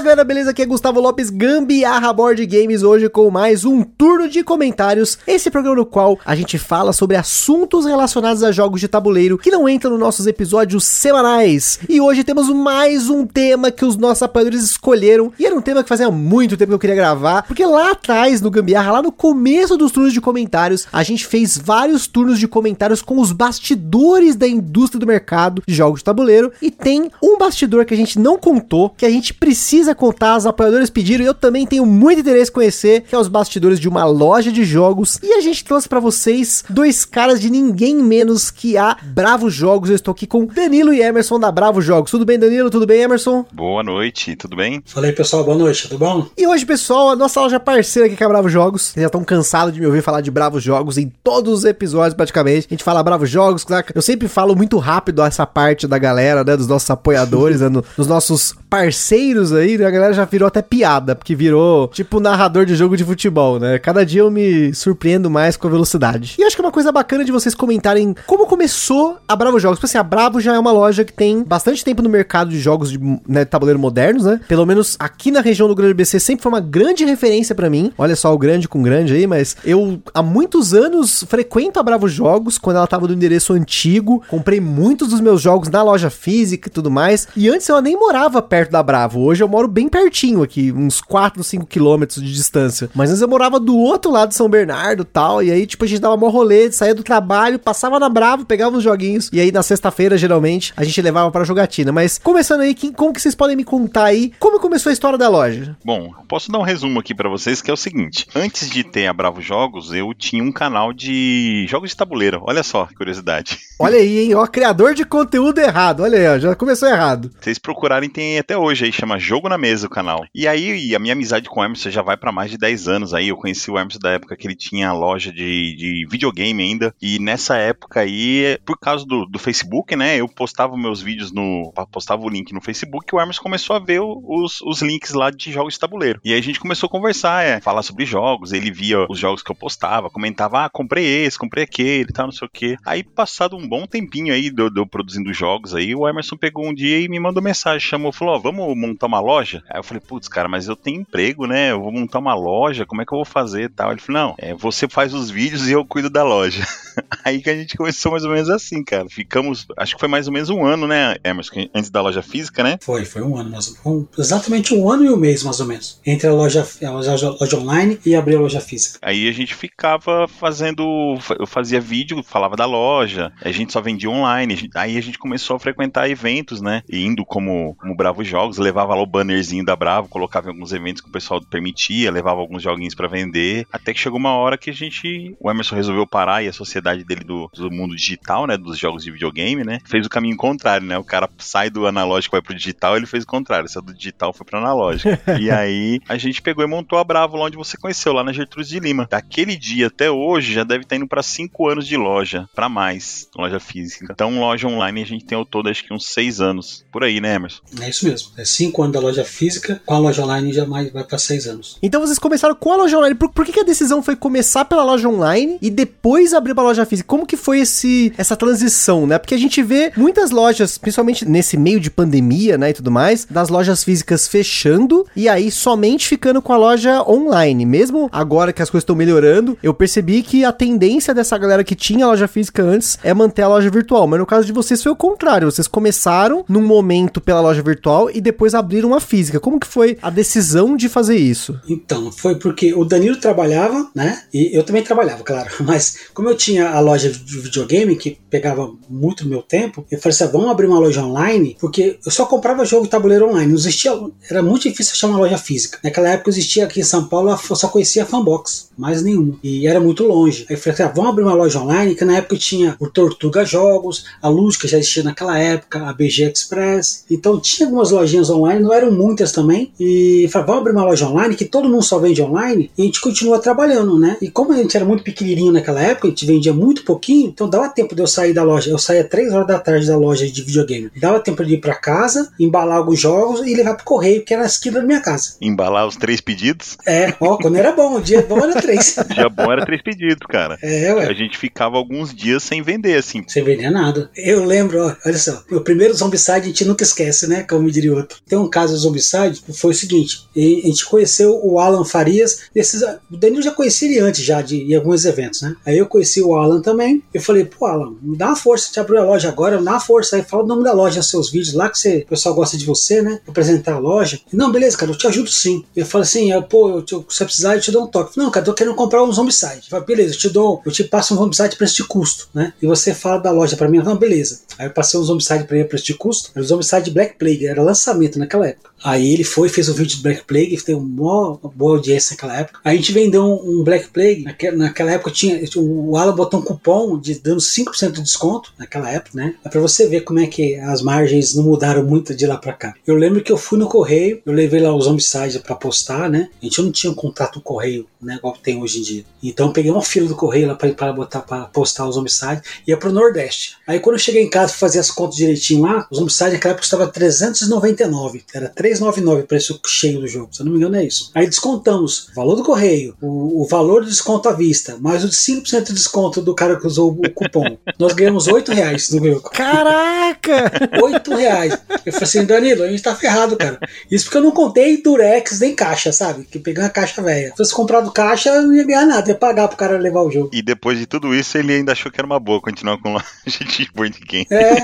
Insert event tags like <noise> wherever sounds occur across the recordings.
Fala galera, beleza? Aqui é Gustavo Lopes, Gambiarra Board Games, hoje com mais um turno de comentários. Esse programa no qual a gente fala sobre assuntos relacionados a jogos de tabuleiro que não entram nos nossos episódios semanais. E hoje temos mais um tema que os nossos apoiadores escolheram. E era um tema que fazia muito tempo que eu queria gravar, porque lá atrás no Gambiarra, lá no começo dos turnos de comentários, a gente fez vários turnos de comentários com os bastidores da indústria do mercado de jogos de tabuleiro. E tem um bastidor que a gente não contou, que a gente precisa contar, os apoiadores pediram e eu também tenho muito interesse em conhecer, que é os bastidores de uma loja de jogos. E a gente trouxe para vocês dois caras de ninguém menos que a Bravo Jogos. Eu estou aqui com Danilo e Emerson da Bravo Jogos. Tudo bem, Danilo? Tudo bem, Emerson? Boa noite, tudo bem? Fala aí, pessoal, boa noite, tudo bom? E hoje, pessoal, a nossa loja parceira aqui que é a Bravo Jogos. Vocês já estão cansados de me ouvir falar de Bravo Jogos em todos os episódios, praticamente. A gente fala Bravo Jogos, claro. Eu sempre falo muito rápido essa parte da galera, né? Dos nossos apoiadores, <laughs> né, dos nossos parceiros aí? A galera já virou até piada, porque virou tipo narrador de jogo de futebol, né? Cada dia eu me surpreendo mais com a velocidade. E acho que é uma coisa bacana de vocês comentarem como começou a Bravo Jogos. Porque assim, a Bravo já é uma loja que tem bastante tempo no mercado de jogos de né, tabuleiro modernos, né? Pelo menos aqui na região do Grande BC sempre foi uma grande referência para mim. Olha só o grande com grande aí, mas eu há muitos anos frequento a Bravo Jogos, quando ela tava no endereço antigo. Comprei muitos dos meus jogos na loja física e tudo mais. E antes eu nem morava perto da Bravo. Hoje eu moro bem pertinho aqui, uns 4, 5 quilômetros de distância. Mas antes eu morava do outro lado de São Bernardo tal. E aí, tipo, a gente dava mó rolê, saía do trabalho, passava na Bravo, pegava os joguinhos. E aí, na sexta-feira, geralmente, a gente levava pra jogatina. Mas começando aí, que, como que vocês podem me contar aí como começou a história da loja? Bom, posso dar um resumo aqui para vocês que é o seguinte: antes de ter a Bravo Jogos, eu tinha um canal de jogos de tabuleiro. Olha só, curiosidade. Olha aí, <laughs> hein? Ó, criador de conteúdo errado. Olha aí, ó, já começou errado. Vocês procurarem, tem até hoje aí, chama Jogo na Mesa o canal. E aí, a minha amizade com o Emerson já vai para mais de 10 anos aí. Eu conheci o Emerson da época que ele tinha loja de, de videogame ainda. E nessa época aí, por causa do, do Facebook, né? Eu postava meus vídeos no. postava o link no Facebook e o Emerson começou a ver os, os links lá de jogos de tabuleiro. E aí a gente começou a conversar, é, falar sobre jogos. Ele via os jogos que eu postava, comentava, ah, comprei esse, comprei aquele tal, não sei o quê. Aí, passado um bom tempinho aí, de eu produzindo jogos aí, o Emerson pegou um dia e me mandou mensagem, chamou, falou, ó, oh, vamos montar uma loja? Aí eu falei, putz, cara, mas eu tenho emprego, né? Eu vou montar uma loja, como é que eu vou fazer e tal? Ele falou, não, é, você faz os vídeos e eu cuido da loja. <laughs> aí que a gente começou mais ou menos assim, cara. Ficamos, acho que foi mais ou menos um ano, né, Emerson, antes da loja física, né? Foi, foi um ano, mas um, exatamente um ano e um mês, mais ou menos, entre a loja, a loja, loja online e abrir a loja física. Aí a gente ficava fazendo, eu fazia vídeo, falava da loja, a gente só vendia online, aí a gente começou a frequentar eventos, né, e indo como, como Bravo Jogos, levava lá o bannerzinho da Bravo, colocava em alguns eventos que o pessoal permitia, levava alguns joguinhos para vender, até que chegou uma hora que a gente, o Emerson resolveu parar e a sociedade dele do, do mundo digital, né, dos jogos de videogame, né, fez o caminho contrário, né, o cara sai do analógico vai pro digital, ele fez o contrário, saiu do digital foi pro analógico. <laughs> e aí a gente pegou e montou a Bravo lá onde você conheceu, lá na Gertrudes de Lima. Daquele dia até hoje já deve estar indo para cinco anos de loja, para mais, loja física. Então, loja online a gente tem ao todo acho que uns seis anos, por aí, né, Emerson? É isso mesmo, é cinco anos da loja física, com a loja online já mais vai para seis anos. Então vocês começaram com a loja online. Por, por que, que, a decisão foi começar pela loja online e depois abrir pra loja física? Como que foi esse, essa transição, né? Porque a gente vê muitas lojas, principalmente nesse meio de pandemia, né, e tudo mais, das lojas físicas fechando e aí somente ficando com a loja online. Mesmo agora que as coisas estão melhorando, eu percebi que a tendência dessa galera que tinha loja física antes é manter a loja virtual. Mas no caso de vocês foi o contrário. Vocês começaram num momento pela loja virtual e depois abriram uma física. Como que foi a decisão de fazer isso? Então, foi porque o Danilo trabalhava, né? E eu também trabalhava, claro. <laughs> Mas como eu tinha a loja de videogame, que pegava muito meu tempo, eu falei assim: ah, vamos abrir uma loja online, porque eu só comprava jogo de tabuleiro online. Não existia. Era muito difícil achar uma loja física. Naquela época existia aqui em São Paulo, eu só conhecia a Fanbox, mais nenhuma. E era muito longe. Aí eu falei assim: ah, vamos abrir uma loja online, que na época tinha o Tortuga Jogos, a Luz, que já existia naquela época, a BG Express. Então tinha algumas lojinhas online, não eram muitas também. E falaram, vamos abrir uma loja online, que todo mundo só vende online, e a gente continua trabalhando, né? E como a gente era muito pequenininho naquela época, a gente vendia muito pouquinho, então dava tempo de eu sair da loja. Eu saía três horas da tarde da loja de videogame. Dava tempo de ir para casa, embalar alguns jogos e levar pro correio, que era na esquina da minha casa. Embalar os três pedidos? É, ó, quando era bom, o dia bom era três. o <laughs> dia bom era três pedidos, cara. É, ué. A gente ficava alguns dias sem vender, assim. Sem vender nada. Eu lembro, ó, olha só, o primeiro Zombicide a gente nunca esquece, né? Como diria outro. Tem um caso Zombicide, foi o seguinte: a gente conheceu o Alan Farias, desses, o Danilo já conhecia ele antes já de em alguns eventos, né? Aí eu conheci o Alan também. Eu falei, pô, Alan, me dá uma força, te abriu a loja agora, me dá uma força aí, fala o nome da loja nos seus vídeos lá, que você, o pessoal gosta de você, né? Apresentar a loja. Não, beleza, cara, eu te ajudo sim. Eu falo assim, eu, pô, eu, se você precisar, eu te dou um toque. Não, cara, tô querendo comprar um Zombicide. Eu beleza, eu te dou, eu te passo um Zombicide preço de custo, né? E você fala da loja pra mim, não, beleza. Aí eu passei um Zombicide pra ele preço de custo, era o Zombicide Black Plague, era lançamento naquela época. Aí ele foi, fez o vídeo do Black Plague, teve uma boa audiência naquela época. A gente vendeu um, um Black Plague, naquela, época tinha, o Alan botou um cupom de dando 5% de desconto, naquela época, né? É pra você ver como é que as margens não mudaram muito de lá pra cá. Eu lembro que eu fui no correio, eu levei lá os homicides pra postar, né? A gente não tinha um contrato com correio, né? Igual tem hoje em dia. Então eu peguei uma fila do correio lá pra, pra botar pra postar os homicides, ia pro Nordeste. Aí quando eu cheguei em casa fazer as contas direitinho lá, os homicides naquela época custava 399, era 399 preço cheio do jogo, se eu não me engano é isso. Aí descontamos o valor do correio, o, o valor do desconto à vista, mais o de 5% de desconto do cara que usou o cupom. Nós ganhamos 8 reais do meu. Caraca! 8 reais. Eu falei assim, Danilo, a gente tá ferrado, cara. Isso porque eu não contei durex nem caixa, sabe? Que peguei uma caixa velha. Se fosse comprado caixa, eu não ia ganhar nada, ia pagar pro cara levar o jogo. E depois de tudo isso, ele ainda achou que era uma boa continuar com <laughs> loja de board game. É.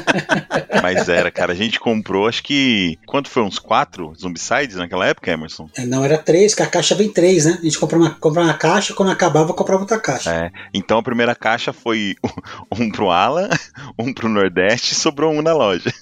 <laughs> Mas era, cara, a gente comprou, acho que. Quanto foi? Uns quatro Zombicides naquela época, Emerson? É, não, era três, que a caixa vem três, né? A gente comprou uma, comprou uma caixa, quando acabava, comprava outra caixa. É. Então a primeira caixa foi <laughs> um pro Alan, um pro Nordeste e sobrou um na loja.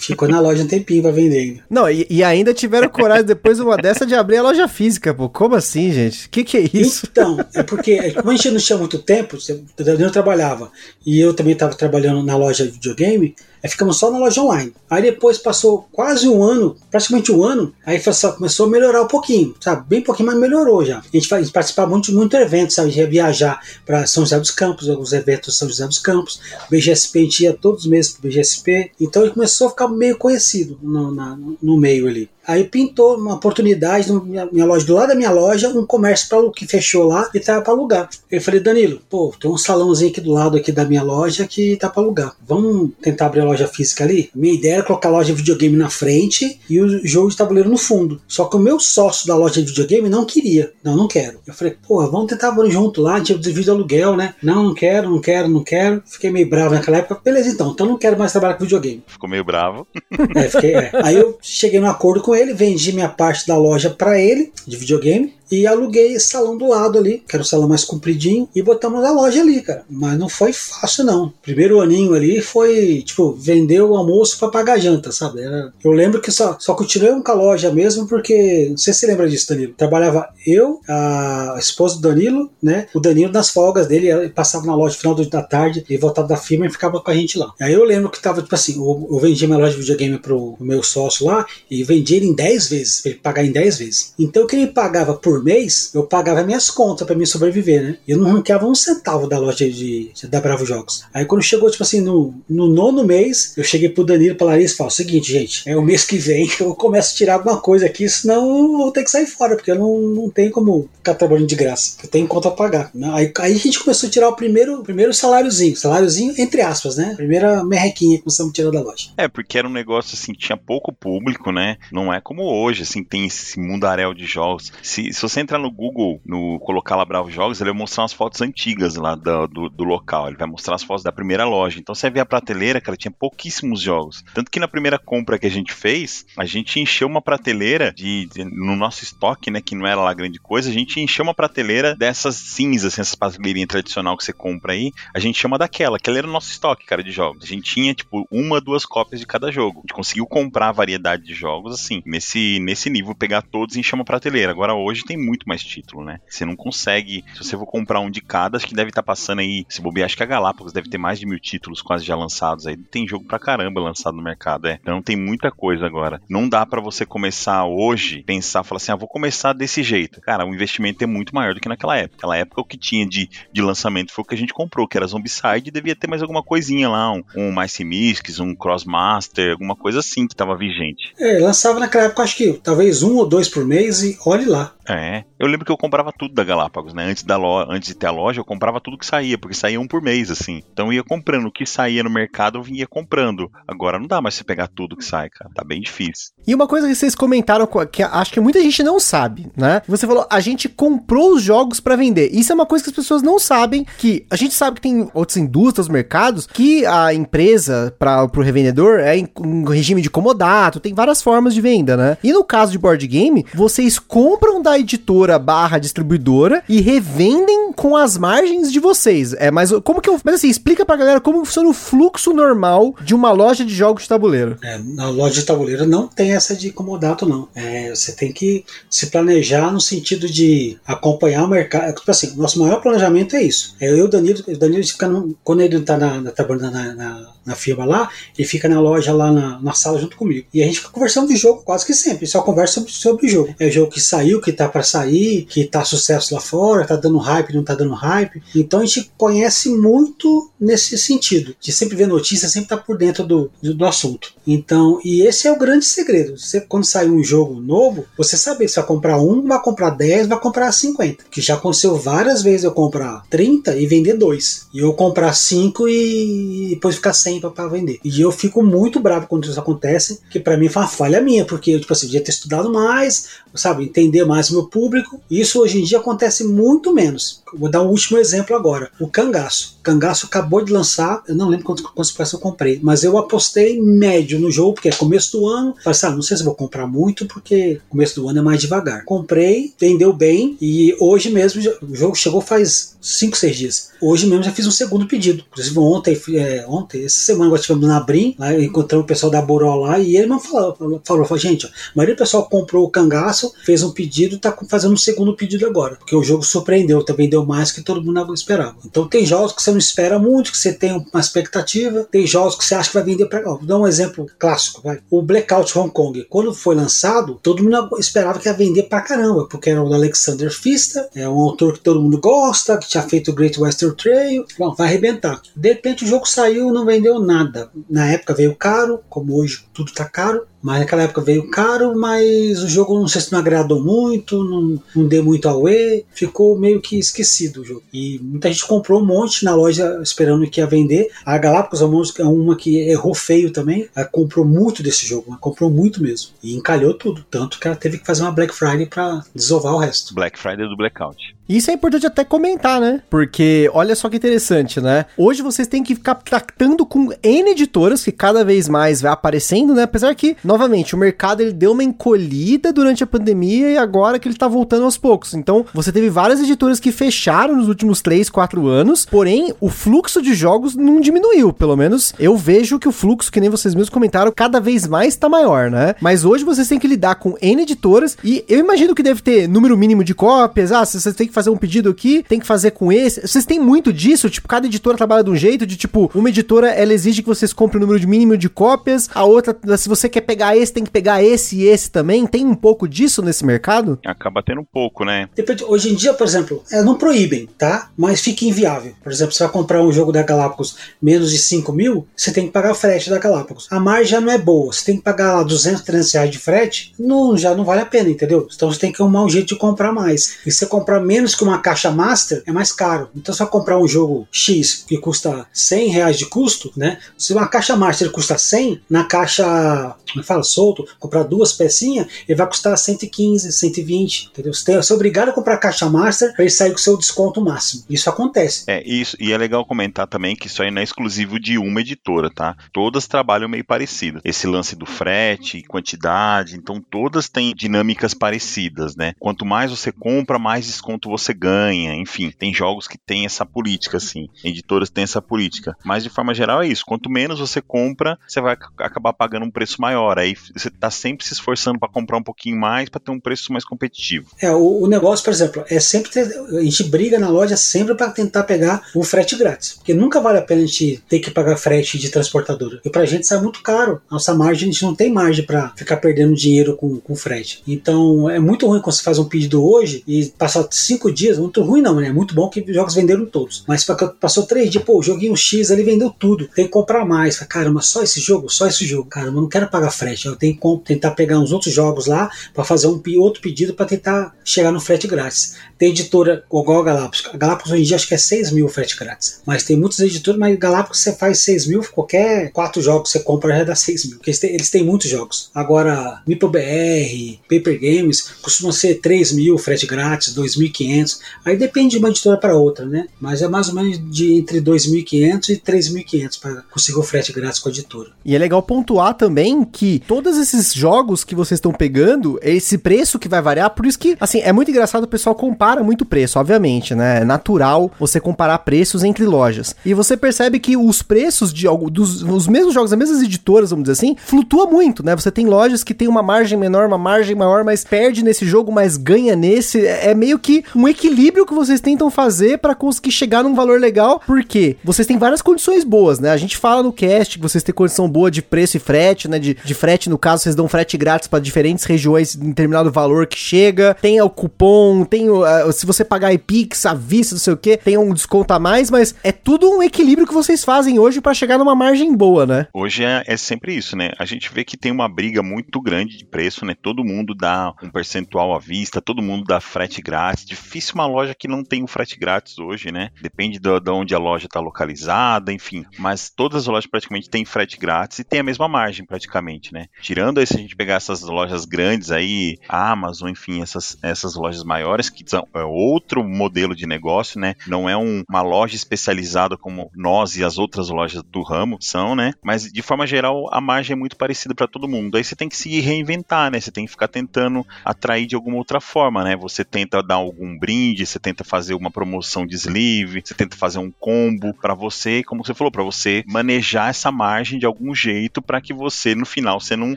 Ficou na loja um tempinho pra vender ainda. Não, e, e ainda tiveram coragem depois de uma dessa de abrir a loja física, pô. Como assim, gente? O que, que é isso? Então, é porque, como a gente não tinha muito tempo, eu trabalhava e eu também estava trabalhando na loja de videogame, Aí ficamos só na loja online. Aí depois passou quase um ano, praticamente um ano, aí começou a melhorar um pouquinho, sabe? Bem pouquinho, mas melhorou já. A gente, a gente participava muito de muito evento, sabe? A gente ia viajar para São José dos Campos, alguns eventos São José dos Campos. O BGSP, a gente ia todos os meses pro BGSP. Então ele começou a ficar meio conhecido no, na, no meio ali. Aí pintou uma oportunidade na minha, loja, do lado da minha loja, um comércio pra, que fechou lá e tava para alugar. Eu falei, Danilo, pô, tem um salãozinho aqui do lado aqui da minha loja que tá para alugar. Vamos tentar abrir a loja física ali? Minha ideia era colocar a loja de videogame na frente e o jogo de tabuleiro no fundo. Só que o meu sócio da loja de videogame não queria. Não, não quero. Eu falei, pô, vamos tentar abrir junto lá, a gente divide aluguel, né? Não, não quero, não quero, não quero. Fiquei meio bravo naquela época. Beleza, então, então não quero mais trabalhar com videogame. Ficou meio bravo. É, fiquei, é. Aí eu cheguei num acordo com ele, vendi minha parte da loja para ele, de videogame, e aluguei esse salão do lado ali, que era o salão mais compridinho, e botamos a loja ali, cara. Mas não foi fácil, não. Primeiro aninho ali foi, tipo, vender o almoço para pagar a janta, sabe? Era... Eu lembro que só, só continuei com a loja mesmo, porque, não sei se você lembra disso, Danilo. Trabalhava eu, a esposa do Danilo, né? O Danilo nas folgas dele, ele passava na loja no final da tarde, e voltava da firma e ficava com a gente lá. Aí eu lembro que tava, tipo assim, eu, eu vendi minha loja de videogame pro, pro meu sócio lá, e vendi ele em 10 vezes, pra ele pagar em 10 vezes. Então o que ele pagava por mês, eu pagava minhas contas para me sobreviver, né? Eu não ranqueava um centavo da loja de, de, da Bravo Jogos. Aí quando chegou, tipo assim, no, no nono mês, eu cheguei pro Danilo pra Larissa e falei: seguinte, gente, é o mês que vem eu começo a tirar alguma coisa aqui, senão eu vou ter que sair fora, porque eu não, não tenho como ficar trabalhando de graça. Eu tenho conta a pagar. Aí, aí a gente começou a tirar o primeiro, primeiro saláriozinho, saláriozinho entre aspas, né? Primeira merrequinha que começamos a tirar da loja. É, porque era um negócio assim, tinha pouco público, né? Não é como hoje, assim, tem esse mundaréu de jogos. Se, se você entrar no Google, no colocar lá Bravo Jogos, ele vai mostrar umas fotos antigas lá do, do, do, local. Ele vai mostrar as fotos da primeira loja. Então você vê a prateleira, cara, tinha pouquíssimos jogos. Tanto que na primeira compra que a gente fez, a gente encheu uma prateleira de, de no nosso estoque, né, que não era lá grande coisa, a gente encheu uma prateleira dessas cinzas, assim, essas prateleirinhas tradicional que você compra aí, a gente chama daquela, aquela era o nosso estoque, cara, de jogos. A gente tinha, tipo, uma, duas cópias de cada jogo. A gente conseguiu comprar variedade de jogos, assim, nesse, nesse nível, pegar todos e encher uma prateleira. Agora hoje tem muito mais título, né? Você não consegue. Se você for comprar um de cada, acho que deve estar tá passando aí. Se bobear, acho que a Galápagos deve ter mais de mil títulos quase já lançados aí. Tem jogo pra caramba lançado no mercado, é. Então tem muita coisa agora. Não dá para você começar hoje, pensar, falar assim, ah, vou começar desse jeito. Cara, o investimento é muito maior do que naquela época. Naquela época o que tinha de, de lançamento foi o que a gente comprou, que era Zombicide e devia ter mais alguma coisinha lá, um, um Mice Mystics, um Crossmaster, alguma coisa assim que tava vigente. É, lançava naquela época, acho que talvez um ou dois por mês e olhe lá. É, eu lembro que eu comprava tudo da Galápagos, né? Antes, da loja, antes de ter a loja, eu comprava tudo que saía, porque saía um por mês, assim. Então eu ia comprando. O que saía no mercado, eu vinha comprando. Agora não dá mais você pegar tudo que sai, cara. Tá bem difícil. E uma coisa que vocês comentaram, que acho que muita gente não sabe, né? Você falou, a gente comprou os jogos para vender. Isso é uma coisa que as pessoas não sabem, que a gente sabe que tem outras indústrias, mercados, que a empresa para o revendedor é em um regime de comodato, tem várias formas de venda, né? E no caso de board game, vocês compram da editora barra distribuidora e revendem com as margens de vocês. É, mas como que eu. Mas assim, explica pra galera como funciona o fluxo normal de uma loja de jogos de tabuleiro. É, na loja de tabuleiro não tem essa de comodato, não. É, você tem que se planejar no sentido de acompanhar o mercado. Tipo assim, nosso maior planejamento é isso. É eu e o Danilo, o Danilo fica no, quando ele tá na, na, na, na firma lá, ele fica na loja lá na, na sala junto comigo. E a gente fica conversando de jogo quase que sempre, só conversa sobre, sobre o jogo. É o jogo que saiu, que tá para sair, que tá sucesso lá fora, tá dando hype, não tá dando hype. Então a gente conhece muito nesse sentido, de sempre ver notícia, sempre tá por dentro do, do, do assunto. Então, e esse é o grande segredo. Você, quando sai um jogo novo, você sabe se vai comprar um, vai comprar 10, vai comprar 50. Que já aconteceu várias vezes eu comprar 30 e vender dois. E eu comprar 5 e depois ficar 100 para vender. E eu fico muito bravo quando isso acontece, que para mim foi uma falha minha, porque eu, tipo assim, devia ter estudado mais, sabe, entender mais o meu público. Isso hoje em dia acontece muito menos. Vou dar um último exemplo agora. O Cangaço. O Cangaço acabou de lançar, eu não lembro quantos, quantos eu comprei, mas eu apostei médio no jogo, porque é começo do ano. Assim, ah, não sei se vou comprar muito, porque começo do ano é mais devagar. Comprei, vendeu bem, e hoje mesmo o jogo chegou faz 5, 6 dias. Hoje mesmo já fiz um segundo pedido. Inclusive ontem, é, ontem essa semana nós tivemos na Brim, lá encontramos o pessoal da Boró lá, e ele não falou, falou, falou gente, ó, a maioria do pessoal comprou o Cangaço, fez um pedido tá fazendo um segundo pedido agora, porque o jogo surpreendeu, também deu mais que todo mundo esperava. Então tem jogos que você não espera muito, que você tem uma expectativa, tem jogos que você acha que vai vender para. Vou dar um exemplo clássico, vai. O Blackout Hong Kong, quando foi lançado, todo mundo esperava que ia vender pra caramba, porque era o Alexander Pfister, é um autor que todo mundo gosta, que tinha feito o Great Western Trail, bom, vai arrebentar. De repente o jogo saiu, não vendeu nada. Na época veio caro, como hoje tudo tá caro, mas naquela época veio caro, mas o jogo não sei se não agradou muito, não, não deu muito away, ficou meio que esquecido o jogo. E muita gente comprou um monte na loja esperando que ia vender. A Galápagos é uma que errou feio também, ela comprou muito desse jogo, comprou muito mesmo. E encalhou tudo, tanto que ela teve que fazer uma Black Friday para desovar o resto. Black Friday do Blackout. Isso é importante até comentar, né? Porque olha só que interessante, né? Hoje vocês têm que ficar tratando com N editoras que cada vez mais vai aparecendo, né? Apesar que novamente, o mercado ele deu uma encolhida durante a pandemia e agora que ele tá voltando aos poucos. Então, você teve várias editoras que fecharam nos últimos 3, 4 anos, porém, o fluxo de jogos não diminuiu. Pelo menos eu vejo que o fluxo, que nem vocês mesmos comentaram, cada vez mais tá maior, né? Mas hoje vocês têm que lidar com N editoras e eu imagino que deve ter número mínimo de cópias. Ah, vocês têm que fazer um pedido aqui, tem que fazer com esse. Vocês têm muito disso? Tipo, cada editora trabalha de um jeito, de tipo, uma editora ela exige que vocês comprem o número mínimo de cópias, a outra, se você quer pegar pegar esse, tem que pegar esse e esse também? Tem um pouco disso nesse mercado? Acaba tendo um pouco, né? Depende, hoje em dia, por exemplo, é, não proíbem, tá? Mas fica inviável. Por exemplo, você vai comprar um jogo da Galápagos menos de 5 mil, você tem que pagar o frete da Galápagos. A margem já não é boa. Você tem que pagar lá 200, 300 reais de frete, não, já não vale a pena, entendeu? Então você tem que arrumar um jeito de comprar mais. E se você comprar menos que uma caixa master, é mais caro. Então você vai comprar um jogo X que custa 100 reais de custo, né? Se uma caixa master custa 100, na caixa como fala, solto, comprar duas pecinhas, ele vai custar 115, 120, entendeu? Você, tem, você é obrigado a comprar a caixa master para ele sair com seu desconto máximo. Isso acontece. É, isso, e é legal comentar também que isso aí não é exclusivo de uma editora, tá? Todas trabalham meio parecido. Esse lance do frete, quantidade, então todas têm dinâmicas parecidas, né? Quanto mais você compra, mais desconto você ganha, enfim, tem jogos que têm essa política, assim, editoras têm essa política. Mas de forma geral é isso, quanto menos você compra, você vai acabar pagando um preço maior. Fora. Aí você tá sempre se esforçando para comprar um pouquinho mais para ter um preço mais competitivo. É, o, o, negócio, por exemplo, é sempre ter, a gente briga na loja sempre para tentar pegar o frete grátis, porque nunca vale a pena a gente ter que pagar frete de transportadora. E pra gente sai muito caro. Nossa margem, a gente não tem margem para ficar perdendo dinheiro com, com frete. Então é muito ruim quando você faz um pedido hoje e passar cinco dias, muito ruim não, né? É muito bom que os jogos venderam todos. Mas passou três dias, pô, o joguinho X ali vendeu tudo. Tem que comprar mais. Caramba, só esse jogo? Só esse jogo. Caramba, não quero pagar frete. Eu tenho que tentar pegar uns outros jogos lá para fazer um outro pedido para tentar chegar no frete grátis. Tem editora igual a Galápagos. A Galápagos hoje em dia acho que é 6 mil frete grátis. Mas tem muitos editores, mas Galápagos você faz 6 mil, qualquer quatro jogos que você compra já dá 6 mil. Porque eles têm, eles têm muitos jogos. Agora, MipoBR, Paper Games, costumam ser 3 mil frete grátis, 2.500. Aí depende de uma editora para outra, né? Mas é mais ou menos de entre 2.500 e 3.500 para conseguir o frete grátis com a editora. E é legal pontuar também que todos esses jogos que vocês estão pegando, esse preço que vai variar, por isso que, assim, é muito engraçado, o pessoal compara muito preço, obviamente, né? É natural você comparar preços entre lojas. E você percebe que os preços de algo, dos os mesmos jogos, as mesmas editoras, vamos dizer assim, flutua muito, né? Você tem lojas que tem uma margem menor, uma margem maior, mas perde nesse jogo, mas ganha nesse. É, é meio que um equilíbrio que vocês tentam fazer para conseguir chegar num valor legal, porque vocês têm várias condições boas, né? A gente fala no cast que vocês têm condição boa de preço e frete, né? De, de frete, no caso, vocês dão frete grátis para diferentes regiões em determinado valor que chega, tem o cupom, tem o, uh, se você pagar iPix, à vista, não sei o que, tem um desconto a mais, mas é tudo um equilíbrio que vocês fazem hoje para chegar numa margem boa, né? Hoje é, é, sempre isso, né? A gente vê que tem uma briga muito grande de preço, né? Todo mundo dá um percentual à vista, todo mundo dá frete grátis. Difícil uma loja que não tem um frete grátis hoje, né? Depende de onde a loja está localizada, enfim. Mas todas as lojas praticamente têm frete grátis e tem a mesma margem praticamente, né? Tirando aí se a gente pegar essas lojas grandes aí, Amazon, enfim, essas, essas lojas maiores que são é outro modelo de negócio, né? Não é um, uma loja especializada como nós e as outras lojas do ramo são, né? Mas de forma geral a margem é muito parecida para todo mundo. Aí você tem que se reinventar, né? Você tem que ficar tentando atrair de alguma outra forma, né? Você tenta dar algum brinde, você tenta fazer uma promoção de sleeve, você tenta fazer um combo para você, como você falou, para você manejar essa margem de algum jeito para que você no final você não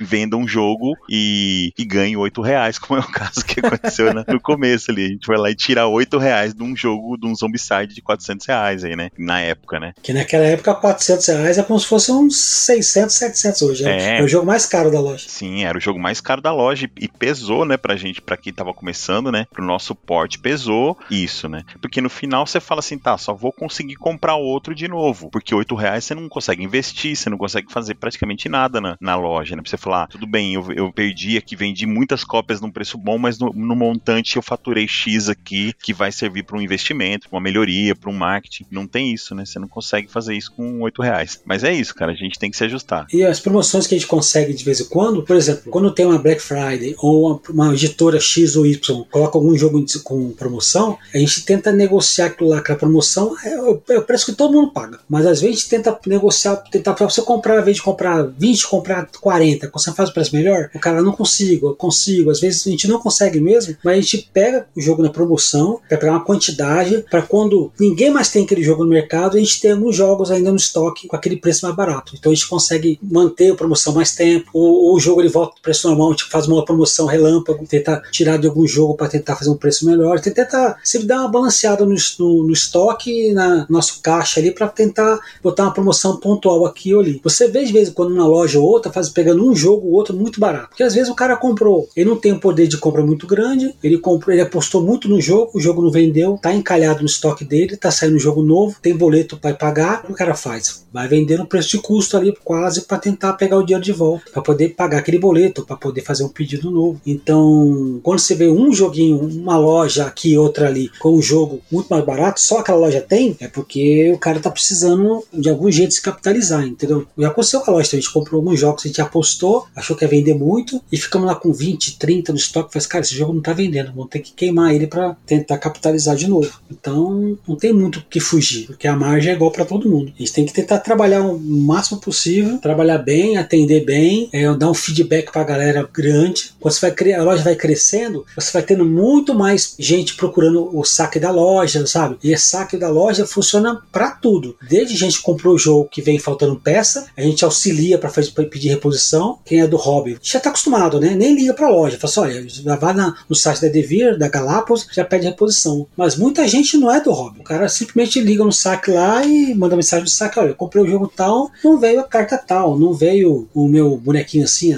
venda um jogo e, e ganhe oito reais, <laughs> como é o caso que aconteceu no começo ali. A gente foi lá e tirar oito reais de um jogo, de um Zombicide de 400 reais aí, né? Na época, né? Que naquela época 400 reais é como se fosse uns 600, 700 hoje. É, é o jogo mais caro da loja. Sim, era o jogo mais caro da loja e pesou, né, pra gente, pra quem tava começando, né? Pro nosso porte pesou isso, né? Porque no final você fala assim, tá, só vou conseguir comprar outro de novo. Porque oito reais você não consegue investir, você não consegue fazer praticamente nada na, na loja, né? Pra você falar, ah, tudo bem, eu, eu perdi aqui, vendi muitas cópias num preço bom, mas no, no montante eu faturei X aqui, que vai servir para um investimento, para uma melhoria, para um marketing. Não tem isso, né? Você não consegue fazer isso com oito reais. Mas é isso, cara, a gente tem que se ajustar. E as promoções que a gente consegue de vez em quando, por exemplo, quando tem uma Black Friday ou uma, uma editora X ou Y coloca algum jogo com promoção, a gente tenta negociar aquilo lá com a promoção, é o, é o preço que todo mundo paga. Mas às vezes a gente tenta negociar, tentar para você comprar, ao vez de comprar 20, comprar 40, você faz o preço melhor, o cara não consigo, eu consigo. Às vezes a gente não consegue mesmo, mas a gente pega o jogo na promoção, para pegar uma quantidade, para quando ninguém mais tem aquele jogo no mercado, a gente tem alguns jogos ainda no estoque com aquele preço mais barato. Então a gente consegue manter a promoção mais tempo, ou, o jogo ele volta para o preço normal, a gente faz uma promoção relâmpago, tentar tirar de algum jogo para tentar fazer um preço melhor, tentar sempre dar uma balanceada no, no, no estoque, na nosso caixa ali, para tentar botar uma promoção pontual aqui ou ali. Você vê de vez em quando numa loja ou outra, faz, pegando um jogo ou outro muito barato. Porque às vezes o cara comprou, ele não tem um poder de compra muito grande, ele comprou, ele apostou muito no jogo, o jogo não vendeu, tá encalhado no estoque dele, tá saindo um jogo novo, tem boleto para pagar, o cara faz? Vai vender no preço de custo ali quase para tentar pegar o dinheiro de volta, para poder pagar aquele boleto, para poder fazer um pedido novo. Então, quando você vê um joguinho, uma loja aqui, outra ali, com um jogo muito mais barato, só aquela loja tem, é porque o cara tá precisando de algum jeito se capitalizar, entendeu? Já aconteceu com a loja, a gente comprou alguns jogos, a gente apostou, achou que ia vender muito e ficamos lá com 20, 30 no estoque, faz cara, esse jogo não tá vendendo, vamos ter que queimar ele para tentar capitalizar de novo. Então não tem muito o que fugir, porque a margem é igual para todo mundo. A gente tem que tentar trabalhar o máximo possível, trabalhar bem, atender bem, é, dar um feedback para a galera grande. Quando você vai criar, a loja vai crescendo, você vai tendo muito mais gente procurando o saque da loja, sabe? E esse saque da loja funciona para tudo. Desde gente comprou o jogo que vem faltando peça, a gente auxilia para pedir reposição. Quem é do hobby já está acostumado, né? Nem liga para a loja. Fala assim, olha, já vai na, no site da Devir, da Galápagos, já pede reposição. Mas muita gente não é do hobby. O cara simplesmente liga no saque lá e manda mensagem no saque: olha, comprei o jogo tal, não veio a carta tal, não veio o meu bonequinho assim,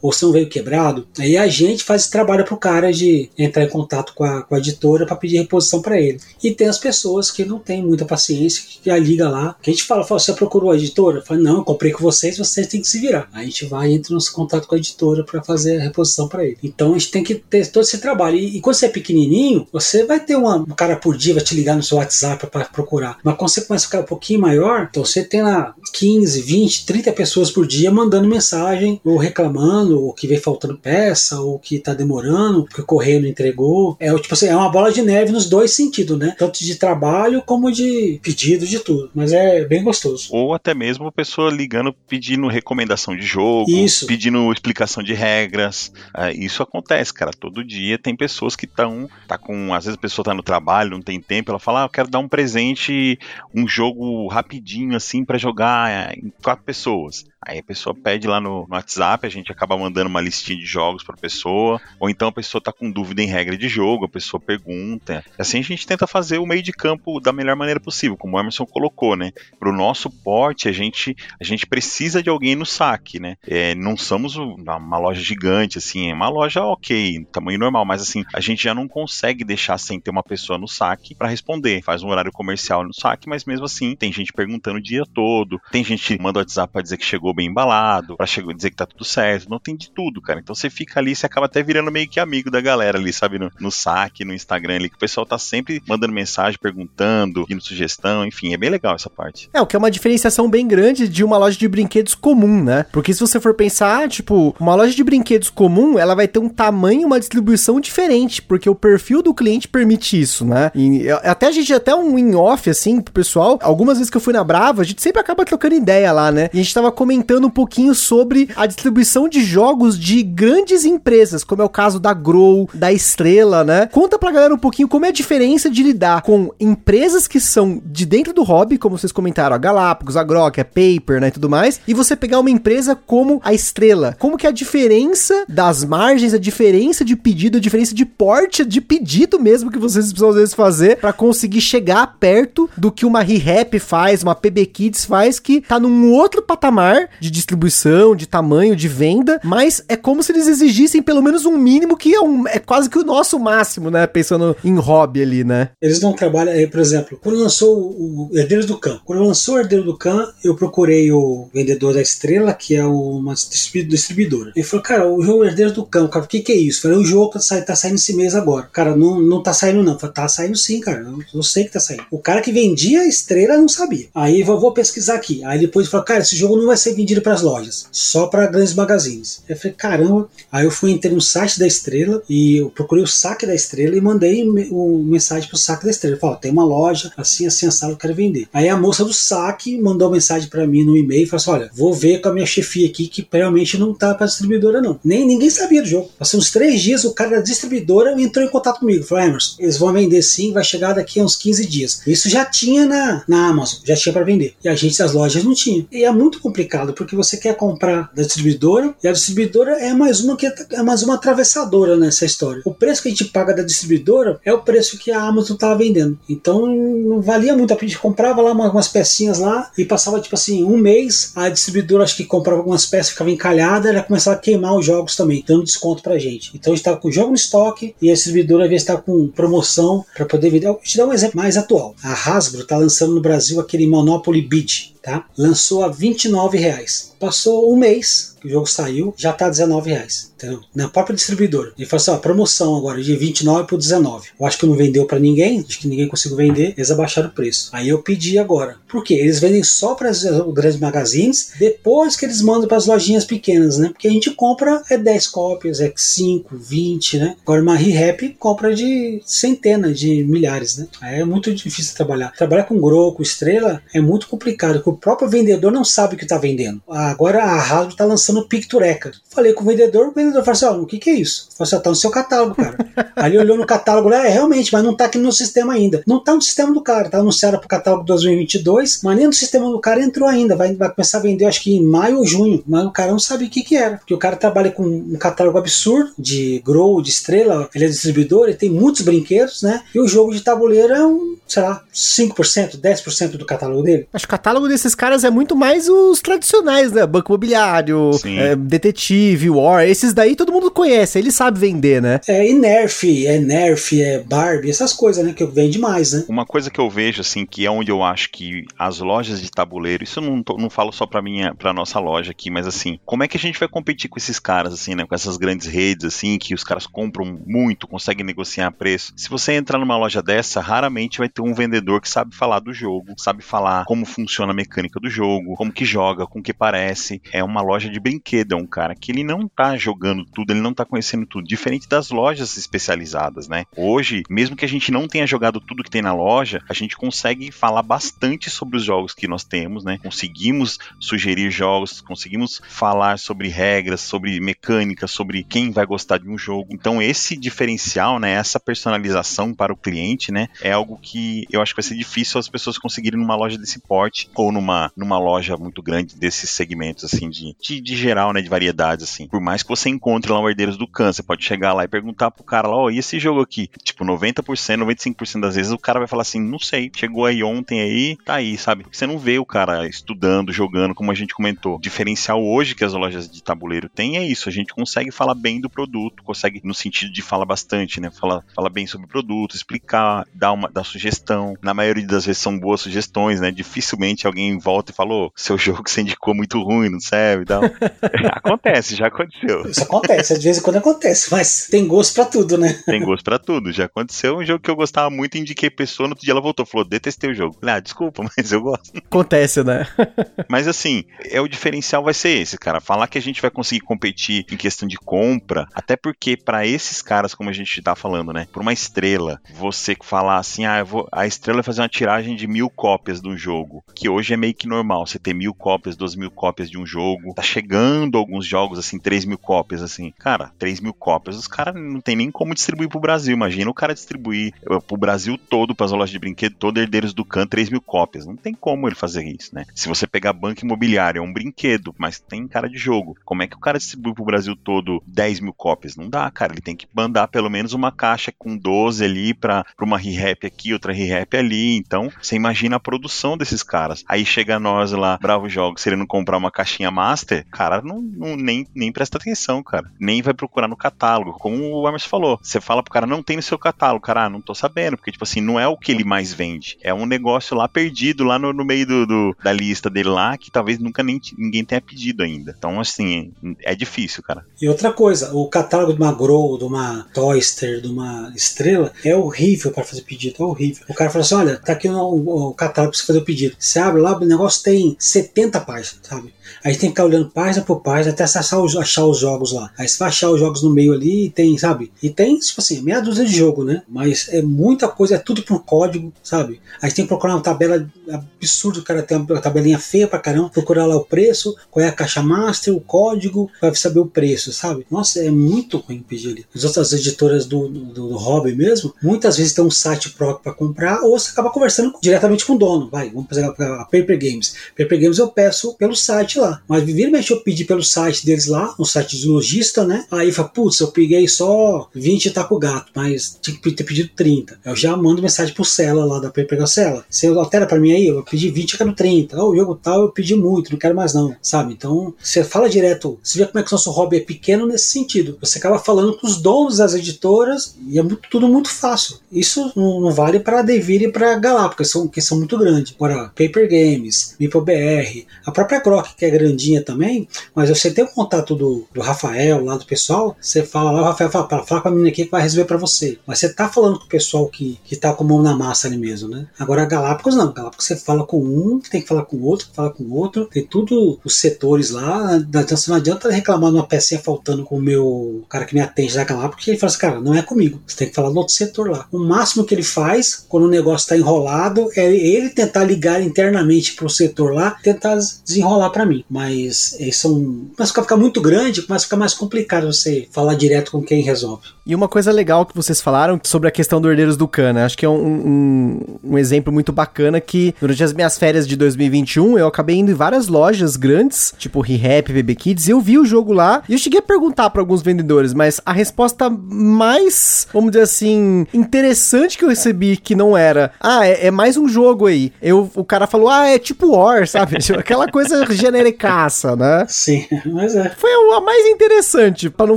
ou se não veio quebrado. Aí a gente faz esse trabalho pro cara de entrar em contato com a, com a editora para pedir reposição para ele. E tem as pessoas que não têm muita paciência, que já liga lá, que a gente fala, fala você procurou a editora? Fala, não, eu comprei com vocês, vocês têm que se virar. A gente vai entra em contato com a editora para fazer a reposição para ele. Então a gente tem que ter todo esse trabalho. E, e quando você é pequenininho, você vai ter uma, um cara por dia vai te ligar no seu WhatsApp para procurar. Mas quando você começa a ficar um pouquinho maior, então você tem lá 15, 20, 30 pessoas por dia mandando mensagem, ou reclamando, ou que vem faltando peça, ou que tá demorando, porque o correio não entregou. É tipo assim, é uma bola de neve nos dois sentidos, né? Tanto de trabalho como de pedido, de tudo. Mas é bem gostoso. Ou até mesmo a pessoa ligando pedindo recomendação de jogo, Isso. pedindo explicação de regras. É, isso acontece, cara. Todo dia tem pessoas que estão. Tá com. Às vezes a pessoa tá no trabalho, não tem tempo, ela fala, ah, eu quero dar um presente, um jogo rapidinho assim para jogar é, em quatro pessoas. Aí a pessoa pede lá no, no WhatsApp, a gente acaba mandando uma listinha de jogos para a pessoa, ou então a pessoa tá com dúvida em regra de jogo, a pessoa pergunta. Assim a gente tenta fazer o meio de campo da melhor maneira possível, como o Emerson colocou, né? Pro nosso porte, a gente, a gente precisa de alguém no saque, né? É, não somos uma loja gigante, assim, é uma loja ok, tamanho normal, mas assim, a gente já não consegue deixar sem ter uma pessoa no saque para responder. Faz um horário comercial no saque, mas mesmo assim, tem gente perguntando o dia todo, tem gente que manda o WhatsApp pra dizer que chegou chegou bem embalado, pra chegar, dizer que tá tudo certo. Não tem de tudo, cara. Então você fica ali, você acaba até virando meio que amigo da galera ali, sabe? No, no saque, no Instagram ali, que o pessoal tá sempre mandando mensagem, perguntando, pedindo sugestão, enfim, é bem legal essa parte. É, o que é uma diferenciação bem grande de uma loja de brinquedos comum, né? Porque se você for pensar, tipo, uma loja de brinquedos comum, ela vai ter um tamanho, uma distribuição diferente, porque o perfil do cliente permite isso, né? E até a gente, até um in-off, assim, pro pessoal, algumas vezes que eu fui na Brava, a gente sempre acaba trocando ideia lá, né? E a gente tava comentando comentando um pouquinho sobre a distribuição de jogos de grandes empresas, como é o caso da Grow, da Estrela, né? Conta pra galera um pouquinho como é a diferença de lidar com empresas que são de dentro do hobby, como vocês comentaram, a Galápagos, a que é Paper, né, e tudo mais, e você pegar uma empresa como a Estrela. Como que é a diferença das margens, a diferença de pedido, a diferença de porte, de pedido mesmo que vocês precisam às vezes fazer para conseguir chegar perto do que uma ReHap faz, uma PB Kids faz, que tá num outro patamar de distribuição, de tamanho, de venda, mas é como se eles exigissem pelo menos um mínimo que é, um, é quase que o nosso máximo, né? Pensando em hobby ali, né? Eles não trabalham, por exemplo, quando lançou o Herdeiros do Khan, quando lançou o Herdeiro do Khan, eu procurei o vendedor da Estrela, que é uma distribuidora. Ele falou, cara, o jogo Herdeiros do Khan, cara, o que que é isso? Falei, o jogo tá, tá saindo esse mês agora. Cara, não, não tá saindo não. Falei, tá saindo sim, cara, eu, eu sei que tá saindo. O cara que vendia a Estrela não sabia. Aí eu vou pesquisar aqui. Aí depois ele falou, cara, esse jogo não vai ser vendido para as lojas, só para grandes magazines. Eu falei, caramba. Aí eu fui entrei no site da Estrela e eu procurei o saque da Estrela e mandei o mensagem pro saque da Estrela. Falei, tem uma loja assim, assim, assado, eu quero vender. Aí a moça do saque mandou mensagem para mim no e-mail e falou assim: olha, vou ver com a minha chefia aqui que realmente não tá para distribuidora, não. Nem ninguém sabia do jogo. Passou uns três dias, o cara da distribuidora entrou em contato comigo. Falou, Emerson, eles vão vender sim, vai chegar daqui a uns 15 dias. Isso já tinha na, na Amazon, já tinha para vender. E a gente das lojas não tinha. E é muito complicado, porque você quer comprar da distribuidora e a distribuidora é mais uma que é mais uma atravessadora nessa história. O preço que a gente paga da distribuidora é o preço que a Amazon estava vendendo. Então não valia muito a pena. A gente comprava lá umas pecinhas lá e passava tipo assim um mês. A distribuidora acho que comprava algumas peças, ficava encalhada, ela começava a queimar os jogos também, dando desconto pra gente. Então a gente estava com o jogo no estoque e a distribuidora às vezes com promoção para poder vender. Vou te dar um exemplo mais atual. A Hasbro está lançando no Brasil aquele Monopoly Bid tá? Lançou a 29 reais. Passou um mês, que o jogo saiu, já tá 19 reais. Entendeu? Na própria distribuidora. Ele falou assim: ó, promoção agora de 29 por 19. Eu acho que não vendeu para ninguém, acho que ninguém conseguiu vender, eles abaixaram o preço. Aí eu pedi agora. Por quê? Eles vendem só para os grandes magazines, depois que eles mandam para as lojinhas pequenas, né? Porque a gente compra é 10 cópias, é 5, 20, né? Agora uma ReHap compra de centenas de milhares, né? Aí é muito difícil trabalhar. Trabalhar com Grow, com Estrela, é muito complicado, porque o próprio vendedor não sabe o que está vendendo. Agora a Hasbro está lançando Pictureca. Falei com o vendedor, o vendedor falou assim: ó, oh, o que, que é isso? Eu falei assim, tá no seu catálogo, cara. <laughs> Aí ele olhou no catálogo é realmente, mas não tá aqui no sistema ainda. Não tá no sistema do cara, tá anunciado pro catálogo 2022, mas nem no sistema do cara entrou ainda. Vai, vai começar a vender, acho que em maio ou junho, mas o cara não sabe o que que era. Porque o cara trabalha com um catálogo absurdo de Grow, de Estrela, ele é distribuidor, ele tem muitos brinquedos, né? E o jogo de tabuleiro é um, sei lá, 5%, 10% do catálogo dele. Acho que o catálogo desses caras é muito mais os tradicionais, né? Banco Imobiliário, é, Detetive, War, esses daí todo mundo conhece, ele sabe vender, né? É, e Nerf, é Nerf, é Barbie, essas coisas, né? Que vende mais, né? Uma coisa que eu vejo, assim, que é onde eu acho que as lojas de tabuleiro, isso eu não, tô, não falo só pra minha, pra nossa loja aqui, mas assim, como é que a gente vai competir com esses caras, assim, né? Com essas grandes redes, assim, que os caras compram muito, conseguem negociar preço. Se você entrar numa loja dessa, raramente vai ter um vendedor que sabe falar do jogo, sabe falar como funciona a mecânica do jogo, como que joga, com que parece. É uma loja de brinquedo, é um cara que ele não tá jogando tudo, ele não tá conhecendo tudo. Diferente das lojas especializadas, né? Hoje, mesmo que a gente não tenha jogado tudo que tem na loja, a gente consegue falar bastante sobre os jogos que nós temos, né? Conseguimos sugerir jogos, conseguimos falar sobre regras, sobre mecânica, sobre quem vai gostar de um jogo. Então, esse diferencial, né? Essa personalização para o cliente, né? É algo que eu acho que vai ser difícil as pessoas conseguirem numa loja desse porte ou numa, numa loja muito grande desses assim, de, de, de geral, né? De variedades, assim. Por mais que você encontre lá o Herdeiros do Câncer, você pode chegar lá e perguntar pro cara lá, ó, oh, e esse jogo aqui? Tipo, 90%, 95% das vezes o cara vai falar assim, não sei, chegou aí ontem aí, tá aí, sabe? Você não vê o cara estudando, jogando, como a gente comentou. O diferencial hoje que as lojas de tabuleiro têm é isso, a gente consegue falar bem do produto, consegue no sentido de falar bastante, né? Fala, fala bem sobre o produto, explicar, dar uma dar sugestão. Na maioria das vezes são boas sugestões, né? Dificilmente alguém volta e falou, seu <laughs> jogo que você indicou muito ruim, não serve e tal. <laughs> acontece, já aconteceu. Isso acontece, às vezes quando acontece, mas tem gosto para tudo, né? Tem gosto para tudo. Já aconteceu um jogo que eu gostava muito, indiquei pessoa, no outro dia ela voltou, falou, detestei o jogo. Ah, desculpa, <laughs> mas eu gosto. Acontece, né? <laughs> mas assim, é o diferencial vai ser esse, cara. Falar que a gente vai conseguir competir em questão de compra, até porque para esses caras, como a gente tá falando, né? Por uma estrela, você falar assim, ah, vou, a estrela vai fazer uma tiragem de mil cópias do jogo, que hoje é meio que normal, você ter mil cópias, duas mil cópias de um jogo. Tá chegando alguns jogos, assim, três mil cópias, assim. Cara, três mil cópias, os caras não tem nem como distribuir pro Brasil. Imagina o cara distribuir eh, pro Brasil todo, pras lojas de brinquedo, todo Herdeiros do Can, três mil cópias. Não tem como ele fazer isso, né? Se você pegar banco imobiliário, é um brinquedo, mas tem cara de jogo. Como é que o cara distribui pro Brasil todo 10 mil cópias? Não dá, cara. Ele tem que mandar pelo menos uma caixa com 12 ali pra, pra uma re-rap aqui, outra re-rap ali. Então, você imagina a produção desses caras. Aí chega nós lá, Bravo Jogos, querendo comprar uma caixinha master, cara, não, não, nem, nem presta atenção, cara. Nem vai procurar no catálogo. Como o Emerson falou, você fala pro cara, não tem no seu catálogo, cara, ah, não tô sabendo, porque, tipo assim, não é o que ele mais vende. É um negócio lá perdido, lá no, no meio do, do, da lista dele lá, que talvez nunca nem, ninguém tenha pedido ainda. Então, assim, é difícil, cara. E outra coisa, o catálogo de uma Grow, de uma Toyster, de uma Estrela, é horrível para fazer pedido, é horrível. O cara fala assim, olha, tá aqui o, o catálogo pra você fazer o pedido. Você abre lá, o negócio tem 70 páginas, sabe? week. Aí tem que ficar olhando página por página até achar os, achar os jogos lá. Aí você vai achar os jogos no meio ali e tem, sabe? E tem, tipo assim, meia dúzia de jogo, né? Mas é muita coisa, é tudo por código, sabe? Aí tem que procurar uma tabela absurda, o cara tem uma tabelinha feia pra caramba, procurar lá o preço, qual é a caixa master, o código, pra saber o preço, sabe? Nossa, é muito ruim pedir ali. As outras editoras do, do, do hobby mesmo, muitas vezes tem um site próprio para comprar, ou você acaba conversando diretamente com o dono. Vai, vamos fazer a Paper Games. Paper Games eu peço pelo site lá. Mas vira eu pedi pelo site deles lá, um site de lojista, né? Aí fala, putz, eu peguei só 20 tá com gato, mas tinha que ter pedido 30. Eu já mando mensagem pro Cela lá da Paper Cela. Você altera para mim aí, eu pedi 20, eu quero 30. Oh, o jogo tal eu pedi muito, não quero mais não, sabe? Então, você fala direto, você vê como é que o nosso hobby é pequeno nesse sentido. Você acaba falando com os donos das editoras e é muito, tudo muito fácil. Isso não, vale para Devir e para Galápagos, que são muito grandes. Agora, Paper Games, MeepleBR, a própria Croc, que é grandinha também, Mas você tem o contato do, do Rafael, lá do pessoal, você fala lá, o Rafael fala, fala, fala com a menina aqui que vai resolver para você. Mas você tá falando com o pessoal que, que tá com a mão na massa ali mesmo, né? Agora a Galápagos não, Galápagos você fala com um, tem que falar com outro, fala com outro, tem tudo os setores lá, não adianta, não adianta reclamar de uma pecinha faltando com o meu cara que me atende da Galápagos, porque ele fala assim, cara, não é comigo, você tem que falar no outro setor lá. O máximo que ele faz, quando o negócio está enrolado, é ele tentar ligar internamente pro setor lá, tentar desenrolar para mim. Mas eles são. Começa a ficar muito grande, começa a ficar mais complicado você falar direto com quem resolve. E uma coisa legal que vocês falaram sobre a questão do Herdeiros do Cana, acho que é um, um, um, exemplo muito bacana que durante as minhas férias de 2021 eu acabei indo em várias lojas grandes, tipo ReHap, BB Kids, e eu vi o jogo lá e eu cheguei a perguntar para alguns vendedores, mas a resposta mais, vamos dizer assim, interessante que eu recebi que não era, ah, é, é mais um jogo aí. Eu, o cara falou, ah, é tipo War, sabe? <laughs> Tipo, aquela coisa genericaça, né? Sim, <laughs> mas é. Foi a mais interessante, para não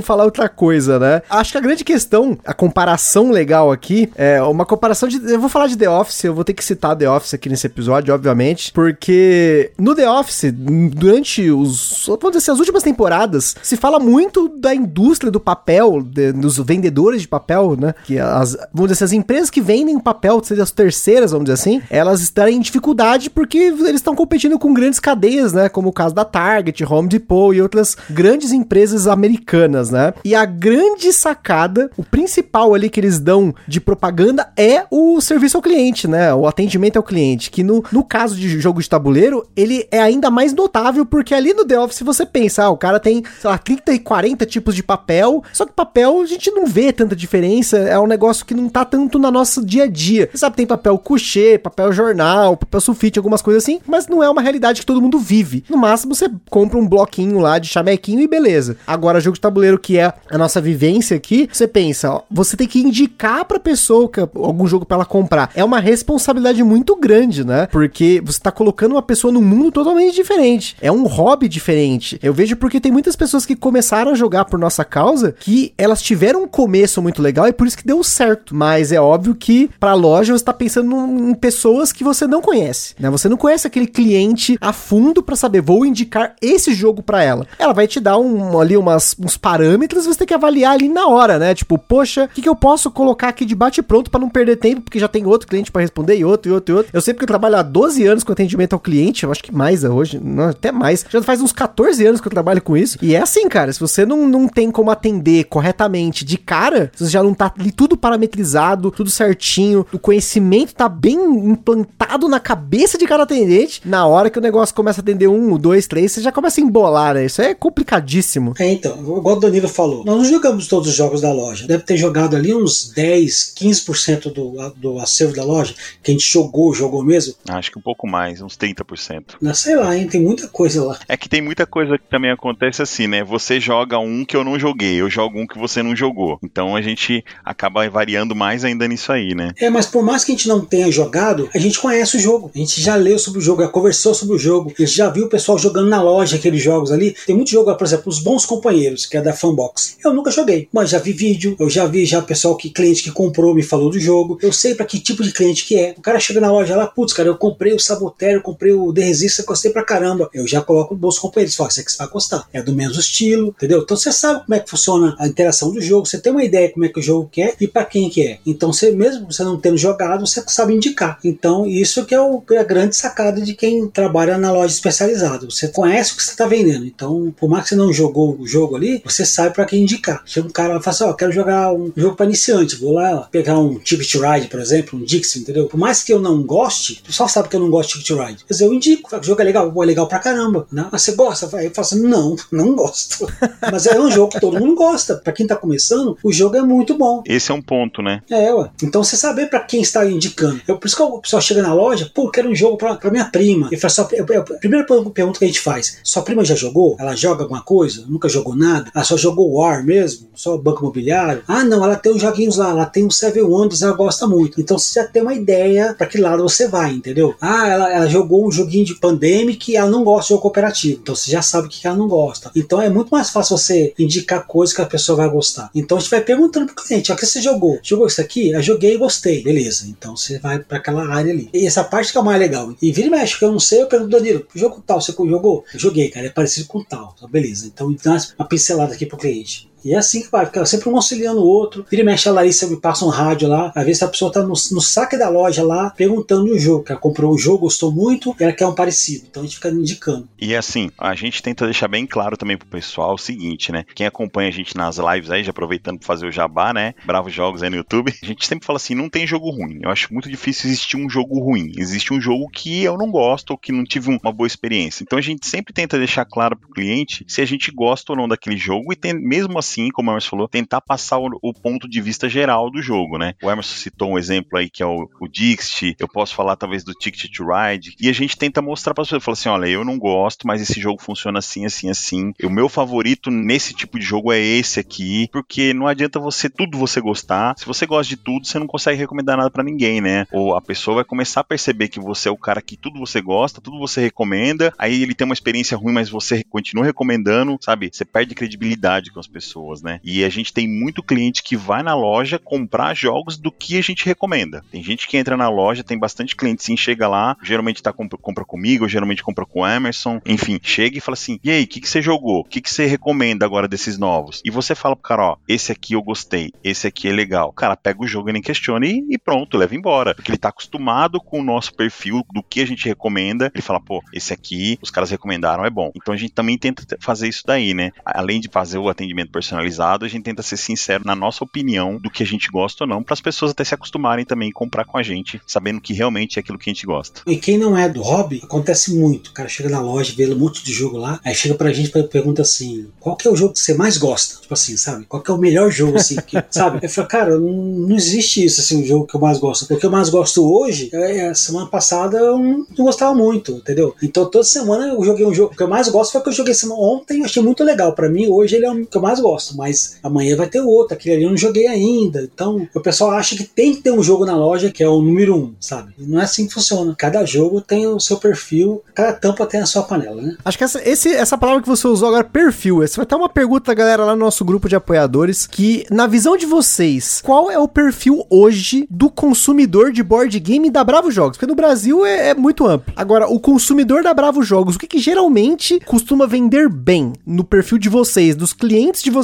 falar outra coisa, né? Acho que a grande questão, a comparação legal aqui, é uma comparação de. Eu vou falar de The Office, eu vou ter que citar The Office aqui nesse episódio, obviamente, porque no The Office, durante os. Vamos dizer assim, as últimas temporadas, se fala muito da indústria do papel, de, dos vendedores de papel, né? Que as, vamos dizer assim, as empresas que vendem papel, seja as terceiras, vamos dizer assim, elas estarem em dificuldade porque eles estão competindo com grandes cadeias, né? Como caso da Target, Home Depot e outras grandes empresas americanas, né? E a grande sacada, o principal ali que eles dão de propaganda é o serviço ao cliente, né? O atendimento ao cliente, que no, no caso de jogo de tabuleiro, ele é ainda mais notável, porque ali no The Office você pensa, ah, o cara tem, sei lá, 30 e 40 tipos de papel, só que papel a gente não vê tanta diferença, é um negócio que não tá tanto no nosso dia a dia. Você sabe, tem papel couché, papel jornal, papel sulfite, algumas coisas assim, mas não é uma realidade que todo mundo vive. No máximo você compra um bloquinho lá de chamequinho e beleza. Agora, jogo de tabuleiro que é a nossa vivência aqui, você pensa, ó, você tem que indicar pra pessoa que, algum jogo para ela comprar. É uma responsabilidade muito grande, né? Porque você tá colocando uma pessoa num mundo totalmente diferente. É um hobby diferente. Eu vejo porque tem muitas pessoas que começaram a jogar por nossa causa que elas tiveram um começo muito legal e por isso que deu certo. Mas é óbvio que pra loja você tá pensando em pessoas que você não conhece, né? Você não conhece aquele cliente a fundo para saber, vou indicar esse jogo para ela. Ela vai te dar um, ali umas, uns parâmetros, você tem que avaliar ali na hora, né? Tipo, poxa, o que, que eu posso colocar aqui de bate pronto para não perder tempo, porque já tem outro cliente para responder e outro, e outro, e outro. Eu sei porque eu trabalho há 12 anos com atendimento ao cliente, eu acho que mais hoje, não, até mais. Já faz uns 14 anos que eu trabalho com isso. E é assim, cara, se você não, não tem como atender corretamente de cara, se você já não tá ali tudo parametrizado, tudo certinho, o conhecimento tá bem implantado na cabeça de cada atendente, na hora que o negócio começa a atender um, dois, três, você já começa a embolar, né? Isso é complicadíssimo. É, então, igual o Danilo falou, nós não jogamos todos os jogos da loja. Deve ter jogado ali uns 10, 15% do, do acervo da loja, que a gente jogou, jogou mesmo. Acho que um pouco mais, uns 30%. Não sei lá, hein? Tem muita coisa lá. É que tem muita coisa que também acontece assim, né? Você joga um que eu não joguei, eu jogo um que você não jogou. Então a gente acaba variando mais ainda nisso aí, né? É, mas por mais que a gente não tenha jogado, a gente conhece o jogo. A gente já leu sobre o jogo, já conversou sobre o jogo, a gente já viu o pessoal jogando na loja aqueles jogos ali. Tem muito jogo, por exemplo, Os Bons Companheiros, que é da Fanbox. Eu nunca joguei, mas já vi vídeo, eu já vi já pessoal que cliente que comprou me falou do jogo. Eu sei para que tipo de cliente que é. O cara chega na loja lá, putz, cara, eu comprei o Saboteur, eu comprei o The Resistance, gostei pra caramba. Eu já coloco Bons Companheiros, fala, isso aqui você vai gostar. É do mesmo estilo, entendeu? Então você sabe como é que funciona a interação do jogo, você tem uma ideia como é que o jogo quer e para quem que é. Então você mesmo você não tendo jogado, você sabe indicar. Então isso que é, o, é a grande sacada de quem trabalha na loja especializada. Você conhece o que você está vendendo. Então, por mais que você não jogou o jogo ali, você sabe para quem indicar. Chega um cara e fala assim, ó, oh, quero jogar um jogo para iniciante, vou lá pegar um Ticket Ride, por exemplo, um Dixie, entendeu? Por mais que eu não goste, o pessoal sabe que eu não gosto de Ticket Ride. Dizer, eu indico, o jogo é legal, é legal pra caramba. Né? Mas você gosta? Aí eu falo assim, não, <laughs> não gosto. <laughs> Mas é um jogo que todo mundo gosta. Para quem tá começando, o jogo é muito bom. Esse é um ponto, né? É, ué. Então você saber para quem está indicando. Eu, por isso que o pessoal chega na loja, pô, quero um jogo pra, pra minha prima. E fala só, eu, eu, a primeira pergunta que a gente faz: sua prima já jogou? Ela joga alguma coisa? Nunca jogou nada? Ela só jogou War mesmo? Só Banco Imobiliário? Ah, não, ela tem uns joguinhos lá, ela tem um Seven Wonders, ela gosta muito. Então você já tem uma ideia para que lado você vai, entendeu? Ah, ela, ela jogou um joguinho de Pandemic e ela não gosta de jogo cooperativo. Então você já sabe o que ela não gosta. Então é muito mais fácil você indicar coisas que a pessoa vai gostar. Então a gente vai perguntando pro cliente: o que você jogou? Jogou isso aqui? Eu joguei e gostei. Beleza. Então você vai para aquela área ali. E essa parte que é mais legal. E vira e mexe, que eu não sei, eu pergunto, Danilo, jogo tal, você jogou? Joguei, cara, é parecida com tal. Então, beleza. Então, dá uma pincelada aqui pro cliente. E é assim que vai, fica sempre um auxiliando o outro. Vira e mexe a Larissa me passa um rádio lá, às vezes a pessoa tá no, no saque da loja lá, perguntando o jogo, que ela comprou o jogo, gostou muito, ela quer um parecido. Então a gente fica indicando. E assim, a gente tenta deixar bem claro também pro pessoal o seguinte, né? Quem acompanha a gente nas lives aí, já aproveitando pra fazer o jabá, né? Bravos Jogos aí no YouTube, <laughs> a gente sempre fala assim, não tem jogo ruim. Eu acho muito difícil existir um jogo ruim. Existe um jogo que eu não gosto ou que não tive uma boa experiência. Então a gente sempre tenta deixar claro pro cliente se a gente gosta ou não daquele jogo e tem, mesmo assim, como a Emerson falou, tentar passar o, o, ponto de vista geral do jogo, né? O Emerson citou um exemplo aí que é o, o Dixit, eu posso falar talvez do Ticket to Ride, e a gente tenta mostrar para as pessoas, falar assim, olha, eu não gosto, mas esse jogo funciona assim, assim, assim. O meu favorito nesse tipo de jogo é esse aqui, porque não adianta você tudo você gostar. Se você gosta de tudo, você não consegue recomendar nada para ninguém, né? Ou a pessoa vai começar a perceber que você é o cara que tudo você gosta, tudo você recomenda, aí ele tem uma experiência ruim, mas você continua recomendando, sabe? Você perde credibilidade com as pessoas, né? E a gente tem muito cliente que vai na loja comprar jogos do que a gente recomenda. Tem gente que entra na loja, tem bastante cliente sim, chega lá, geralmente tá compra, compra comigo, geralmente compra com o Emerson, enfim, chega e fala assim: "E aí, o que que você jogou? O que que você recomenda agora desses novos?" E você fala pro cara, ó, esse aqui eu gostei, esse aqui é legal. O cara pega o jogo e nem questiona e, e pronto, leva embora, porque ele tá acostumado com o nosso perfil do que a gente recomenda. Ele fala: "Pô, esse aqui os caras recomendaram, é bom". Então a gente também tenta fazer isso daí, né? Além de fazer o atendimento personalizado, a gente tenta ser sincero na nossa opinião do que a gente gosta ou não, para as pessoas até se acostumarem também a comprar com a gente, sabendo que realmente é aquilo que a gente gosta. E quem não é do hobby, acontece muito. O cara chega na loja, vê um monte de jogo lá, aí chega pra gente e pergunta assim: qual que é o jogo que você mais gosta? Tipo assim, sabe? Qual que é o melhor jogo, assim? Que, <laughs> sabe? Eu falo, cara, não, não, existe isso, assim, o jogo que eu mais gosto. O que eu mais gosto hoje, é, a semana passada eu não, não gostava muito, entendeu? Então toda semana eu joguei um jogo. Que eu mais gosto foi o que eu joguei semana ontem, achei muito legal. Para mim, hoje ele é o que eu mais gosto, mas amanhã vai ter outro, aquele ali eu não joguei ainda. Então, o pessoal acha que tem que ter um jogo na loja que é o número um, sabe? E não é assim que funciona. Cada jogo tem o seu perfil, cada tampa tem a sua panela, né? Acho que essa, esse, essa palavra que você usou agora, perfil, essa vai estar uma pergunta da galera lá no nosso grupo de apoiadores, que na visão de vocês, qual é o perfil hoje do consumidor de board game da Bravo Jogos? Porque no Brasil é, é muito amplo. Agora, o consumidor da Bravo Jogos, o que, que geralmente costuma vender bem no perfil de vocês, dos clientes de vocês?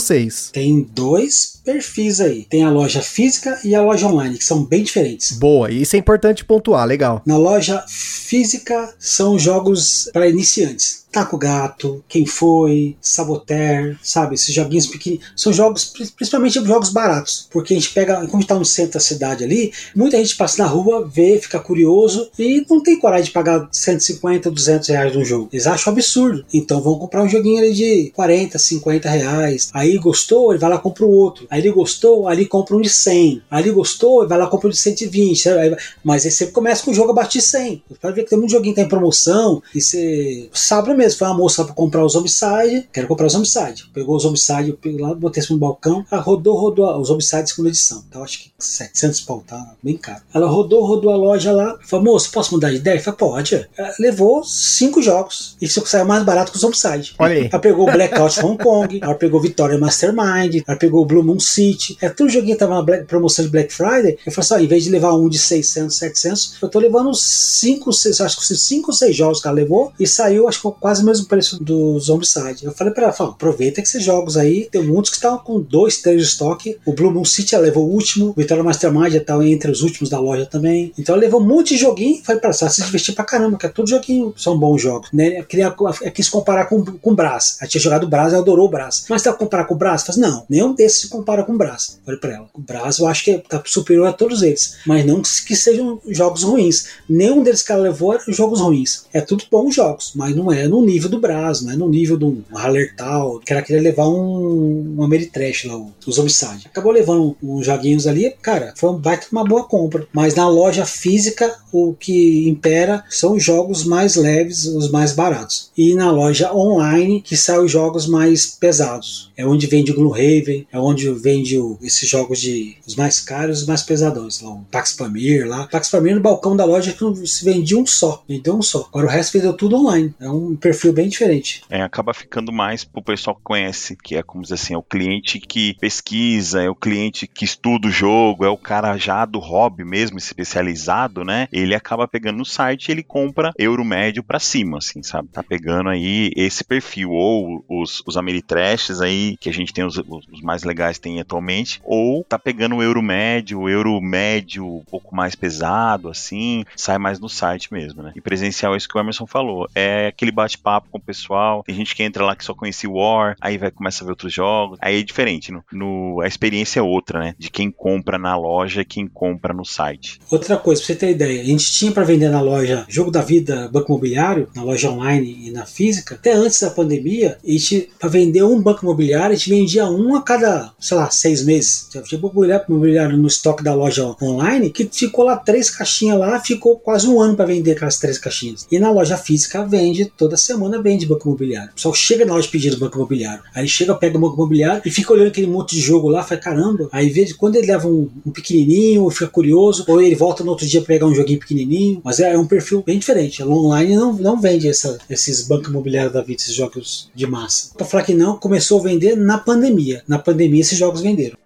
Tem dois perfis aí. Tem a loja física e a loja online, que são bem diferentes. Boa, isso é importante pontuar, legal. Na loja física são jogos para iniciantes. Taco Gato, Quem Foi, Saboteur, sabe? Esses joguinhos pequenos. São jogos, principalmente jogos baratos. Porque a gente pega, como a gente tá no centro da cidade ali, muita gente passa na rua, vê, fica curioso e não tem coragem de pagar 150, 200 reais num jogo. Eles acham absurdo. Então vão comprar um joguinho ali de 40, 50 reais. Aí gostou, ele vai lá e compra o outro. Aí ele gostou, ali compra um de 100. Aí ele gostou, ele vai lá e compra um de 120. Sabe? Mas aí você começa com o jogo abaixo de 100. Você pode ver que tem muito joguinho que tá em promoção e você sabe mesmo. Foi uma moça para comprar os Homicide, quero comprar os Homicide. Pegou os Homicide, lá, botei no balcão. Ela rodou, rodou os Homicide segunda edição. Então acho que 700 pau, tá bem caro. Ela rodou, rodou a loja lá. Falou, moço, posso mudar de ideia? Falei, pode. Ela levou cinco jogos. E isso saiu mais barato que os Homicide. Olha aí. Ela pegou o Blackout Hong Kong, ela pegou Vitória Mastermind, ela pegou o Blue Moon City. É tudo joguinho que tava na Black, promoção de Black Friday. Eu falei assim, ó, em vez de levar um de 600, 700, eu tô levando cinco, seis, acho que cinco ou seis jogos que ela levou e saiu, acho que quase o mesmo preço do Zombicide. Eu falei pra ela, fala, aproveita que esses jogos aí, tem muitos que estão com dois, três de estoque. O Blue Moon City ela levou o último, o Vitória Mastermind já tá entre os últimos da loja também. Então ela levou um monte de joguinho, falei pra ela, se divertir pra caramba, que é tudo joguinho, são bons jogos. Né? Eu queria, eu quis comparar com, com o Brás. Ela tinha jogado o Brás, ela adorou o Brás. Mas tá comparar com o Brás? Falei, não, nenhum desses se compara com o Brás. Falei pra ela, o Brás eu acho que tá superior a todos eles, mas não que sejam jogos ruins. Nenhum deles que ela levou eram jogos ruins. É tudo bons jogos, mas não é no nível do Brás, não é no nível do Hallertal, que ela queria levar um, um Ameritrash lá, os Homicide. Acabou levando uns joguinhos ali, cara, foi um baita uma boa compra. Mas na loja física, o que impera são os jogos mais leves, os mais baratos. E na loja online, que saem os jogos mais pesados. É onde onde vende o Gloomhaven, é onde vende o, esses jogos de os mais caros e os mais pesadões. Lá, o Pax Pamir lá. Pax Pamir no balcão da loja que se vendia um só. Vendeu um só. Agora o resto vendeu tudo online. É um perfil bem diferente. É, acaba ficando mais pro pessoal que conhece, que é como dizer assim, é o cliente que pesquisa, é o cliente que estuda o jogo, é o cara já do hobby mesmo, especializado, né? Ele acaba pegando no site e ele compra euro médio para cima, assim, sabe? Tá pegando aí esse perfil, ou os, os Ameritrashes aí, que a gente tem os, os mais legais tem atualmente, ou tá pegando o euro médio, o euro médio um pouco mais pesado, assim, sai mais no site mesmo, né? E presencial é isso que o Emerson falou, é aquele bate-papo com o pessoal, tem gente que entra lá que só conhecia o War, aí vai começa a ver outros jogos, aí é diferente, no, no, a experiência é outra, né? De quem compra na loja e quem compra no site. Outra coisa, pra você ter ideia, a gente tinha para vender na loja Jogo da Vida, Banco Imobiliário, na loja online e na física, até antes da pandemia, a gente, para vender um banco imobiliário, gente vendia um a cada, sei lá, seis meses. Tinha banco imobiliário no estoque da loja online que ficou lá três caixinhas lá, ficou quase um ano para vender aquelas três caixinhas. E na loja física vende, toda semana vende banco imobiliário. O pessoal chega na loja pedindo banco imobiliário. Aí chega, pega o banco imobiliário e fica olhando aquele monte de jogo lá, fala, caramba. Aí vê quando ele leva um, um pequenininho, fica curioso, ou ele volta no outro dia para pegar um joguinho pequenininho. Mas é, é um perfil bem diferente. Online não, não vende essa, esses bancos imobiliários da vida, esses jogos de massa. Para falar que não, começou a vender na pandemia. Na pandemia esses jogos venderam.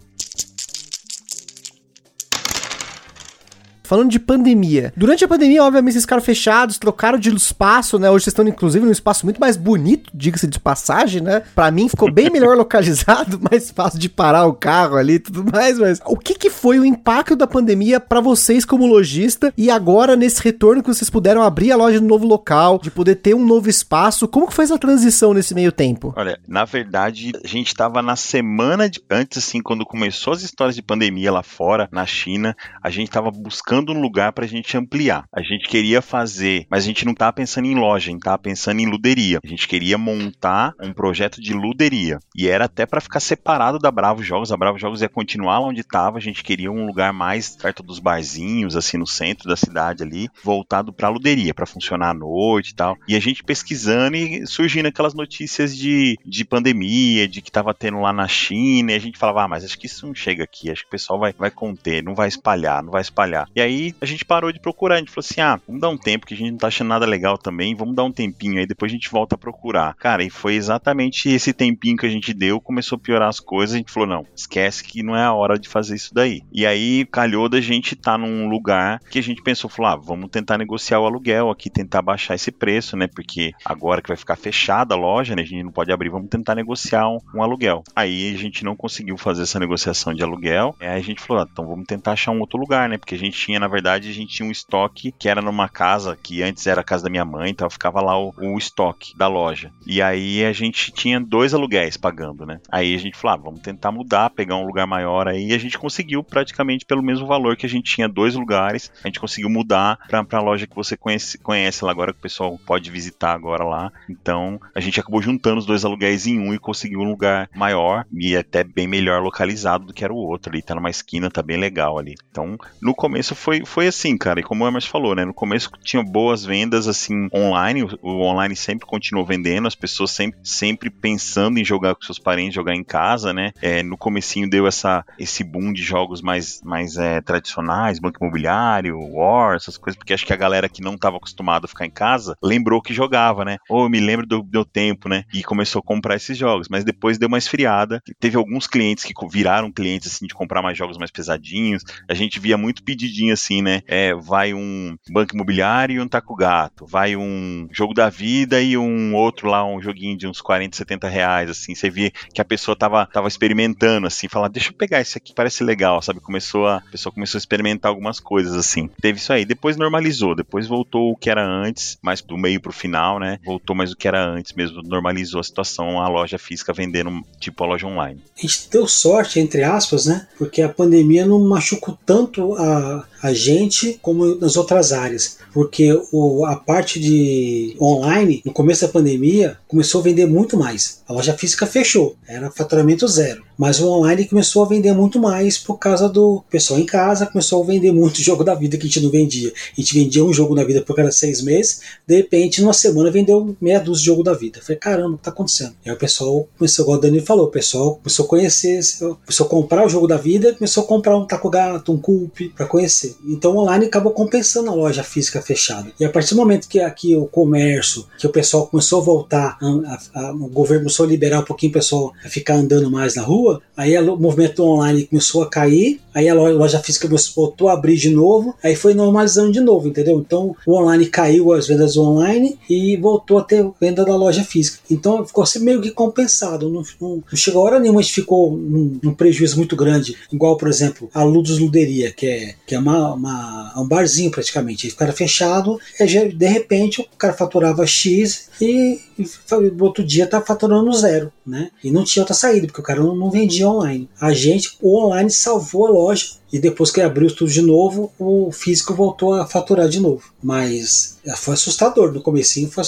Falando de pandemia. Durante a pandemia, obviamente, esses ficaram fechados, trocaram de espaço, né? Hoje vocês estão, inclusive, num espaço muito mais bonito, diga-se de passagem, né? Pra mim ficou bem melhor <laughs> localizado, mais fácil de parar o carro ali e tudo mais, mas o que, que foi o impacto da pandemia para vocês como lojista e agora nesse retorno que vocês puderam abrir a loja no novo local, de poder ter um novo espaço? Como que foi essa transição nesse meio tempo? Olha, na verdade, a gente tava na semana de antes, assim, quando começou as histórias de pandemia lá fora, na China, a gente tava buscando buscando um lugar para a gente ampliar. A gente queria fazer, mas a gente não estava pensando em loja, a gente estava pensando em luderia. A gente queria montar um projeto de luderia. E era até para ficar separado da Bravo Jogos. A Bravo Jogos ia continuar lá onde estava. A gente queria um lugar mais perto dos barzinhos, assim, no centro da cidade ali, voltado para luderia, para funcionar à noite e tal. E a gente pesquisando e surgindo aquelas notícias de, de pandemia, de que estava tendo lá na China. E a gente falava, ah, mas acho que isso não chega aqui. Acho que o pessoal vai, vai conter, não vai espalhar, não vai espalhar. E aí a gente parou de procurar. A gente falou assim: ah, vamos dar um tempo que a gente não tá achando nada legal também. Vamos dar um tempinho aí, depois a gente volta a procurar. Cara, e foi exatamente esse tempinho que a gente deu, começou a piorar as coisas. A gente falou: não, esquece que não é a hora de fazer isso daí. E aí calhou da gente estar tá num lugar que a gente pensou: falou, ah, vamos tentar negociar o aluguel aqui, tentar baixar esse preço, né? Porque agora que vai ficar fechada a loja, né? A gente não pode abrir, vamos tentar negociar um, um aluguel. Aí a gente não conseguiu fazer essa negociação de aluguel. Aí a gente falou: ah, então vamos tentar achar um outro lugar, né? Porque a gente tinha, na verdade, a gente tinha um estoque que era numa casa que antes era a casa da minha mãe, então ficava lá o, o estoque da loja. E aí a gente tinha dois aluguéis pagando, né? Aí a gente falou, ah, vamos tentar mudar, pegar um lugar maior aí. E a gente conseguiu praticamente pelo mesmo valor que a gente tinha dois lugares, a gente conseguiu mudar pra, pra loja que você conhece, conhece lá agora, que o pessoal pode visitar agora lá. Então a gente acabou juntando os dois aluguéis em um e conseguiu um lugar maior e até bem melhor localizado do que era o outro ali. Tá numa esquina, tá bem legal ali. Então no começo foi, foi assim, cara, e como o Emerson falou, né? No começo tinha boas vendas assim online, o, o, online sempre continuou vendendo, as pessoas sempre, sempre pensando em jogar com seus parentes, jogar em casa, né? É, no comecinho deu essa, esse boom de jogos mais, mais é, tradicionais, banco imobiliário, War, essas coisas, porque acho que a galera que não estava acostumada a ficar em casa lembrou que jogava, né? Ou me lembro do meu tempo, né? E começou a comprar esses jogos, mas depois deu uma esfriada. Teve alguns clientes que viraram clientes assim de comprar mais jogos mais pesadinhos. A gente via muito pedidinho assim, né? É, vai um banco imobiliário e um taco gato, vai um jogo da vida e um outro lá, um joguinho de uns 40, 70 reais, assim, você via que a pessoa tava, tava experimentando, assim, falar, deixa eu pegar esse aqui, parece legal, sabe, começou a, a pessoa começou a experimentar algumas coisas, assim, teve isso aí, depois normalizou, depois voltou o que era antes, mais do meio pro final, né, voltou mais o que era antes mesmo, normalizou a situação, a loja física vendendo, tipo, a loja online. A gente deu sorte, entre aspas, né, porque a pandemia não machucou tanto a, a gente como nas outras áreas, porque o, a parte de online, no começo da pandemia, começou a vender muito mais. A loja física fechou, era faturamento zero. Mas o online começou a vender muito mais por causa do pessoal em casa, começou a vender muito <laughs> jogo da vida que a gente não vendia. A gente vendia um jogo da vida por cada seis meses, de repente, numa semana vendeu meia dúzia de jogo da vida. Eu falei, caramba, o que tá acontecendo? E aí o pessoal começou, igual o Danilo falou, o pessoal começou a conhecer, começou a comprar o jogo da vida, começou a comprar um taco gato, um culp para conhecer. Então o online acabou compensando a loja física fechada. E a partir do momento que aqui o comércio, que o pessoal começou a voltar, a, a, o governo começou a liberar um pouquinho o pessoal a ficar andando mais na rua, aí o movimento online começou a cair, aí a loja física voltou a abrir de novo, aí foi normalizando de novo, entendeu? Então o online caiu as vendas online e voltou a ter venda da loja física. Então ficou assim meio que compensado. Não, não, não chegou a hora nenhuma, a gente ficou num, num, prejuízo muito grande, igual, por exemplo, a Ludus Luderia, que é, que é uma, uma, um barzinho praticamente. Ele ficava fechado, e de repente o cara faturava X e, e outro dia tá faturando zero, né? E não tinha outra saída, porque o cara não, não vendia online. A gente, o online salvou a loja e depois que abriu tudo de novo, o físico voltou a faturar de novo. Mas é, foi assustador no comecinho, foi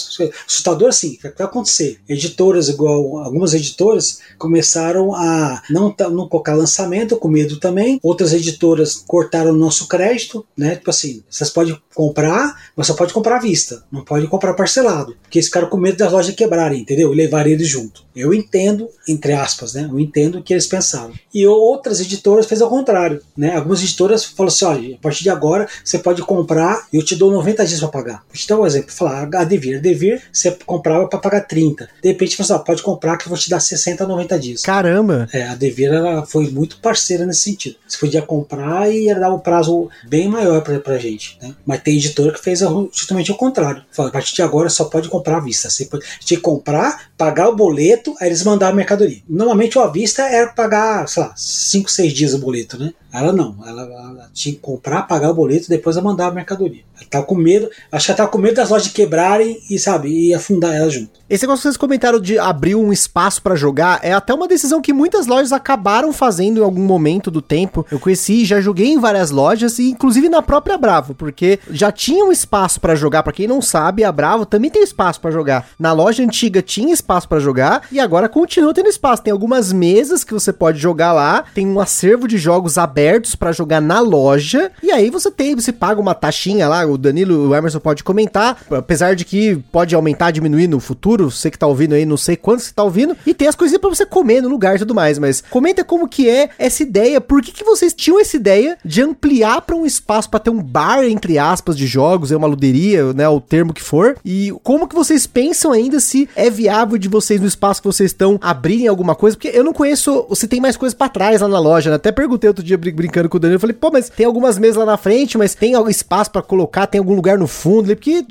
assustador assim, o que vai acontecer? Editoras, igual algumas editoras, começaram a não, não colocar lançamento, com medo também. Outras editoras cortaram o nosso crédito, né? Tipo assim, vocês podem comprar, mas só pode comprar à vista, não pode comprar parcelado. Porque eles ficaram com medo das lojas quebrarem, entendeu? E levarem eles junto. Eu entendo, entre aspas, né? Eu entendo o que eles pensavam. E outras editoras fez ao contrário, né? Algumas editoras falaram assim: olha, a partir de agora você pode comprar e eu te dou 90 dias para pagar. Vou te dar um exemplo: falar a Devir. A Devir você comprava para pagar 30. De repente você fala, pode comprar que eu vou te dar 60, 90 dias. Caramba! É, a Devir ela foi muito parceira nesse sentido. Você podia comprar e ia dar um prazo bem maior pra, pra gente, né? Mas tem editora que fez justamente o contrário. Fala, a partir de agora só pode comprar à vista. Você pode que comprar, pagar o boleto aí eles mandavam a mercadoria. Normalmente o à vista era pagar, sei lá, 5, 6 dias o boleto, né? Ela não, ela, ela, tinha que comprar, pagar o boleto, depois ela mandar a mercadoria. Ela tava com medo, acho que ela tava com medo das lojas quebrarem e, sabe, e afundar ela junto. Esse negócio que vocês comentaram de abrir um espaço para jogar é até uma decisão que muitas lojas acabaram fazendo em algum momento do tempo. Eu conheci, já joguei em várias lojas e inclusive na própria Bravo, porque já tinha um espaço para jogar. Para quem não sabe, a Bravo também tem espaço para jogar. Na loja antiga tinha espaço para jogar e agora continua tendo espaço. Tem algumas mesas que você pode jogar lá, tem um acervo de jogos abertos para jogar na loja e aí você tem, você paga uma taxinha lá. O Danilo, o Emerson pode comentar, apesar de que pode aumentar, diminuir no futuro você que tá ouvindo aí, não sei quando você tá ouvindo, e tem as coisinhas para você comer no lugar e tudo mais, mas comenta como que é essa ideia, por que, que vocês tinham essa ideia de ampliar para um espaço para ter um bar, entre aspas, de jogos, é uma luderia, né, o termo que for, e como que vocês pensam ainda se é viável de vocês no espaço que vocês estão abrirem alguma coisa, porque eu não conheço, se tem mais coisas para trás lá na loja, né? até perguntei outro dia brincando com o Danilo, falei, pô, mas tem algumas mesas lá na frente, mas tem algum espaço para colocar, tem algum lugar no fundo, porque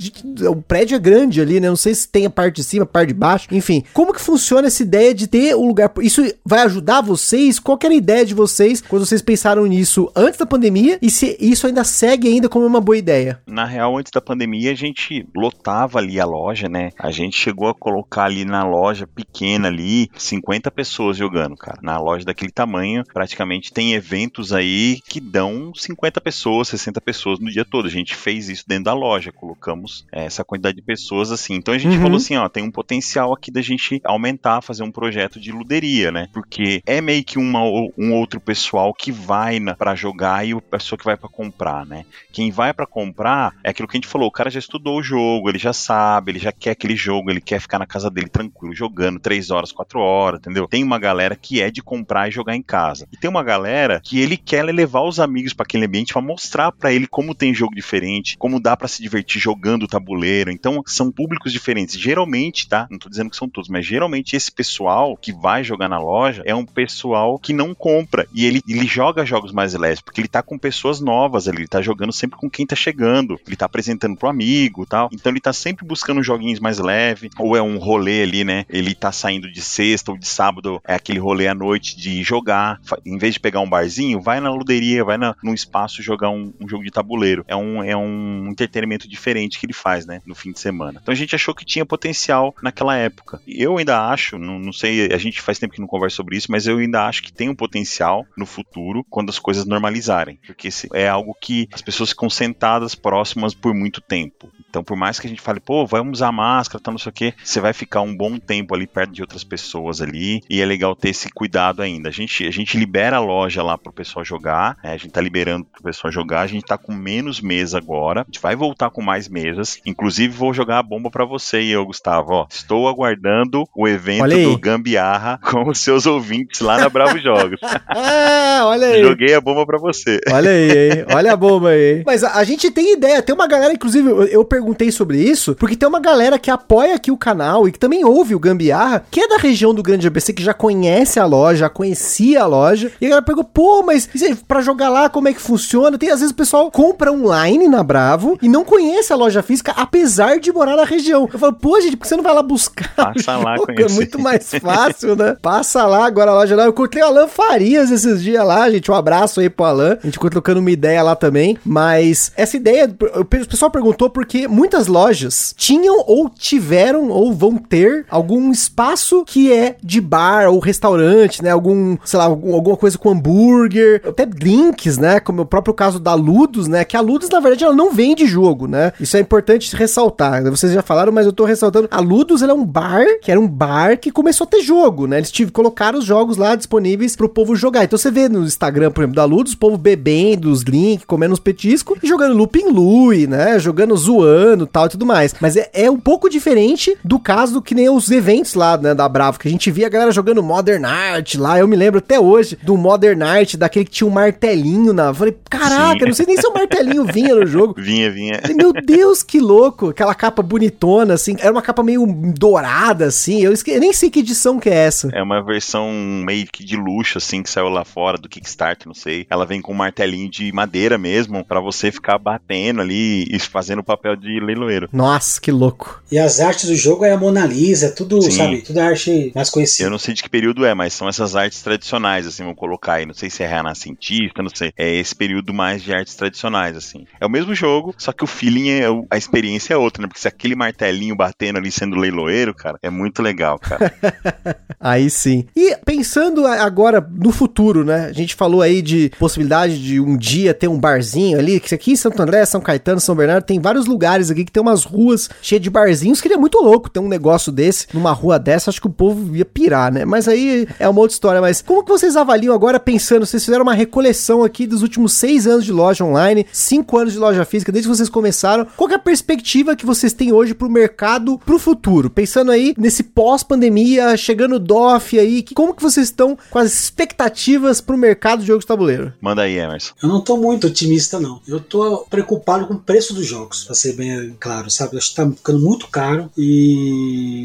o prédio é grande ali, né, não sei se tem a parte de cima, a parte de baixo, enfim. Como que funciona essa ideia de ter o lugar? Isso vai ajudar vocês? Qual era a ideia de vocês quando vocês pensaram nisso antes da pandemia e se isso ainda segue ainda como uma boa ideia? Na real, antes da pandemia, a gente lotava ali a loja, né? A gente chegou a colocar ali na loja pequena ali 50 pessoas jogando, cara. Na loja daquele tamanho, praticamente tem eventos aí que dão 50 pessoas, 60 pessoas no dia todo. A gente fez isso dentro da loja, colocamos é, essa quantidade de pessoas assim. Então a gente uhum. falou assim, ó, tem um potencial aqui da gente aumentar, fazer um projeto de luderia, né? Porque é meio que uma, um outro pessoal que vai para jogar e o pessoa que vai para comprar, né? Quem vai para comprar é aquilo que a gente falou, o cara já estudou o jogo, ele já sabe, ele já quer aquele jogo, ele quer ficar na casa dele tranquilo, jogando três horas, quatro horas, entendeu? Tem uma galera que é de comprar e jogar em casa. E tem uma galera que ele quer levar os amigos para aquele ambiente para mostrar para ele como tem jogo diferente, como dá para se divertir jogando o tabuleiro. Então, são públicos diferentes. Geralmente tá? Não tô dizendo que são todos, mas geralmente esse pessoal que vai jogar na loja é um pessoal que não compra e ele, ele joga jogos mais leves, porque ele tá com pessoas novas ali, ele tá jogando sempre com quem tá chegando, ele tá apresentando pro amigo tal. Então ele tá sempre buscando joguinhos mais leves, ou é um rolê ali, né? Ele tá saindo de sexta ou de sábado, é aquele rolê à noite de jogar. Em vez de pegar um barzinho, vai na, luderia, vai na, num espaço jogar um, um, jogo de tabuleiro. É um, é um entretenimento diferente que ele faz, né? No fim de semana. Então a gente achou que tinha potencial naquela época. Eu ainda acho, não, não sei, a gente faz tempo que não conversa sobre isso, mas eu ainda acho que tem um potencial no futuro quando as coisas normalizarem. Porque é algo que as pessoas ficam sentadas próximas por muito tempo. Então, por mais que a gente fale, pô, vamos usar máscara, tá, não sei o quê, você vai ficar um bom tempo ali perto de outras pessoas ali, e é legal ter esse cuidado ainda. A gente, a gente libera a loja lá pro pessoal jogar, né, a gente tá liberando pro pessoal jogar, a gente tá com menos mesa agora, a gente vai voltar com mais mesas, inclusive vou jogar a bomba para você e eu, Gustavo, ó, estou aguardando o evento do Gambiarra <laughs> com os seus ouvintes lá na Bravo Jogos. <laughs> ah, olha aí. Joguei a bomba para você. Olha aí, hein? <laughs> olha a bomba aí. Mas a, a, gente tem ideia, tem uma galera, inclusive, eu, eu perguntei sobre isso, porque tem uma galera que apoia aqui o canal e que também ouve o Gambiarra, que é da região do Grande ABC, que já conhece a loja, já conhecia a loja. E a galera perguntou, pô, mas para jogar lá, como é que funciona? Tem, às vezes o pessoal compra online na Bravo e não conhece a loja física, apesar de morar na região. Eu falo, pô, gente, por que você não vai lá buscar? Passa lá, conhecer. É muito mais fácil, né? <laughs> Passa lá agora a loja lá. Eu encontrei o Alan Farias esses dias lá, gente. Um abraço aí pro Alan. A gente ficou trocando uma ideia lá também. Mas essa ideia, o pessoal perguntou porque muitas lojas tinham ou tiveram ou vão ter algum espaço que é de bar ou restaurante, né? Algum, sei lá, algum, alguma coisa com hambúrguer, até drinks, né? Como o próprio caso da Ludus, né? Que a Ludus, na verdade, ela não vende jogo, né? Isso é importante ressaltar. Vocês já falaram, mas eu tô ressaltando. A Ludus, ela é um bar, que era um bar que começou a ter jogo, né? Eles tive, colocaram os jogos lá disponíveis pro povo jogar. Então você vê no Instagram, por exemplo, da Ludus, o povo bebendo os drinks, comendo os petiscos e jogando Lupin Lui, né? Jogando zoando tal e tudo mais. Mas é, é um pouco diferente do caso do que nem os eventos lá, né, da Bravo, que a gente via a galera jogando Modern Art lá. Eu me lembro até hoje do Modern Art, daquele que tinha um martelinho na. Eu falei, caraca, Sim. não sei nem se o martelinho <laughs> vinha no jogo. Vinha, vinha. Falei, Meu Deus, que louco. Aquela capa bonitona, assim. Era uma capa meio dourada, assim. Eu, esque... eu nem sei que edição que é essa. É uma versão meio que de luxo, assim, que saiu lá fora do Kickstarter, não sei. Ela vem com um martelinho de madeira mesmo, para você ficar batendo ali e fazendo o papel de leiloeiro. Nossa, que louco. E as artes do jogo é a Mona Lisa, tudo, Sim. sabe? Tudo é arte mais conhecida. Eu não sei de que período é, mas são essas artes tradicionais, assim, vou colocar aí. Não sei se é renascentista, não sei. É esse período mais de artes tradicionais, assim. É o mesmo jogo, só que o feeling, é, a experiência é outra, né? Porque se aquele martelinho batendo ali sendo leiloeiro, cara, é muito legal, cara. <laughs> aí sim. E pensando agora no futuro, né? A gente falou aí de possibilidade de um dia ter um barzinho ali, que aqui em Santo André, São Caetano, São Bernardo, tem vários lugares aqui que tem umas ruas cheias de barzinhos, que é muito louco ter um negócio desse numa rua dessa, acho que o povo ia pirar, né? Mas aí é uma outra história. Mas como que vocês avaliam agora, pensando, vocês fizeram uma recoleção aqui dos últimos seis anos de loja online, cinco anos de loja física, desde que vocês começaram, qual é a perspectiva que vocês têm hoje pro mercado, pro futuro? Pensando aí nesse pós-pandemia, chegando DOF aí, que, como que vocês estão com as expectativas pro mercado de jogos de tabuleiro? Manda aí, Emerson. Eu não tô muito otimista, não. Eu tô preocupado com o preço dos jogos, pra ser bem claro, sabe? Acho que tá ficando muito caro e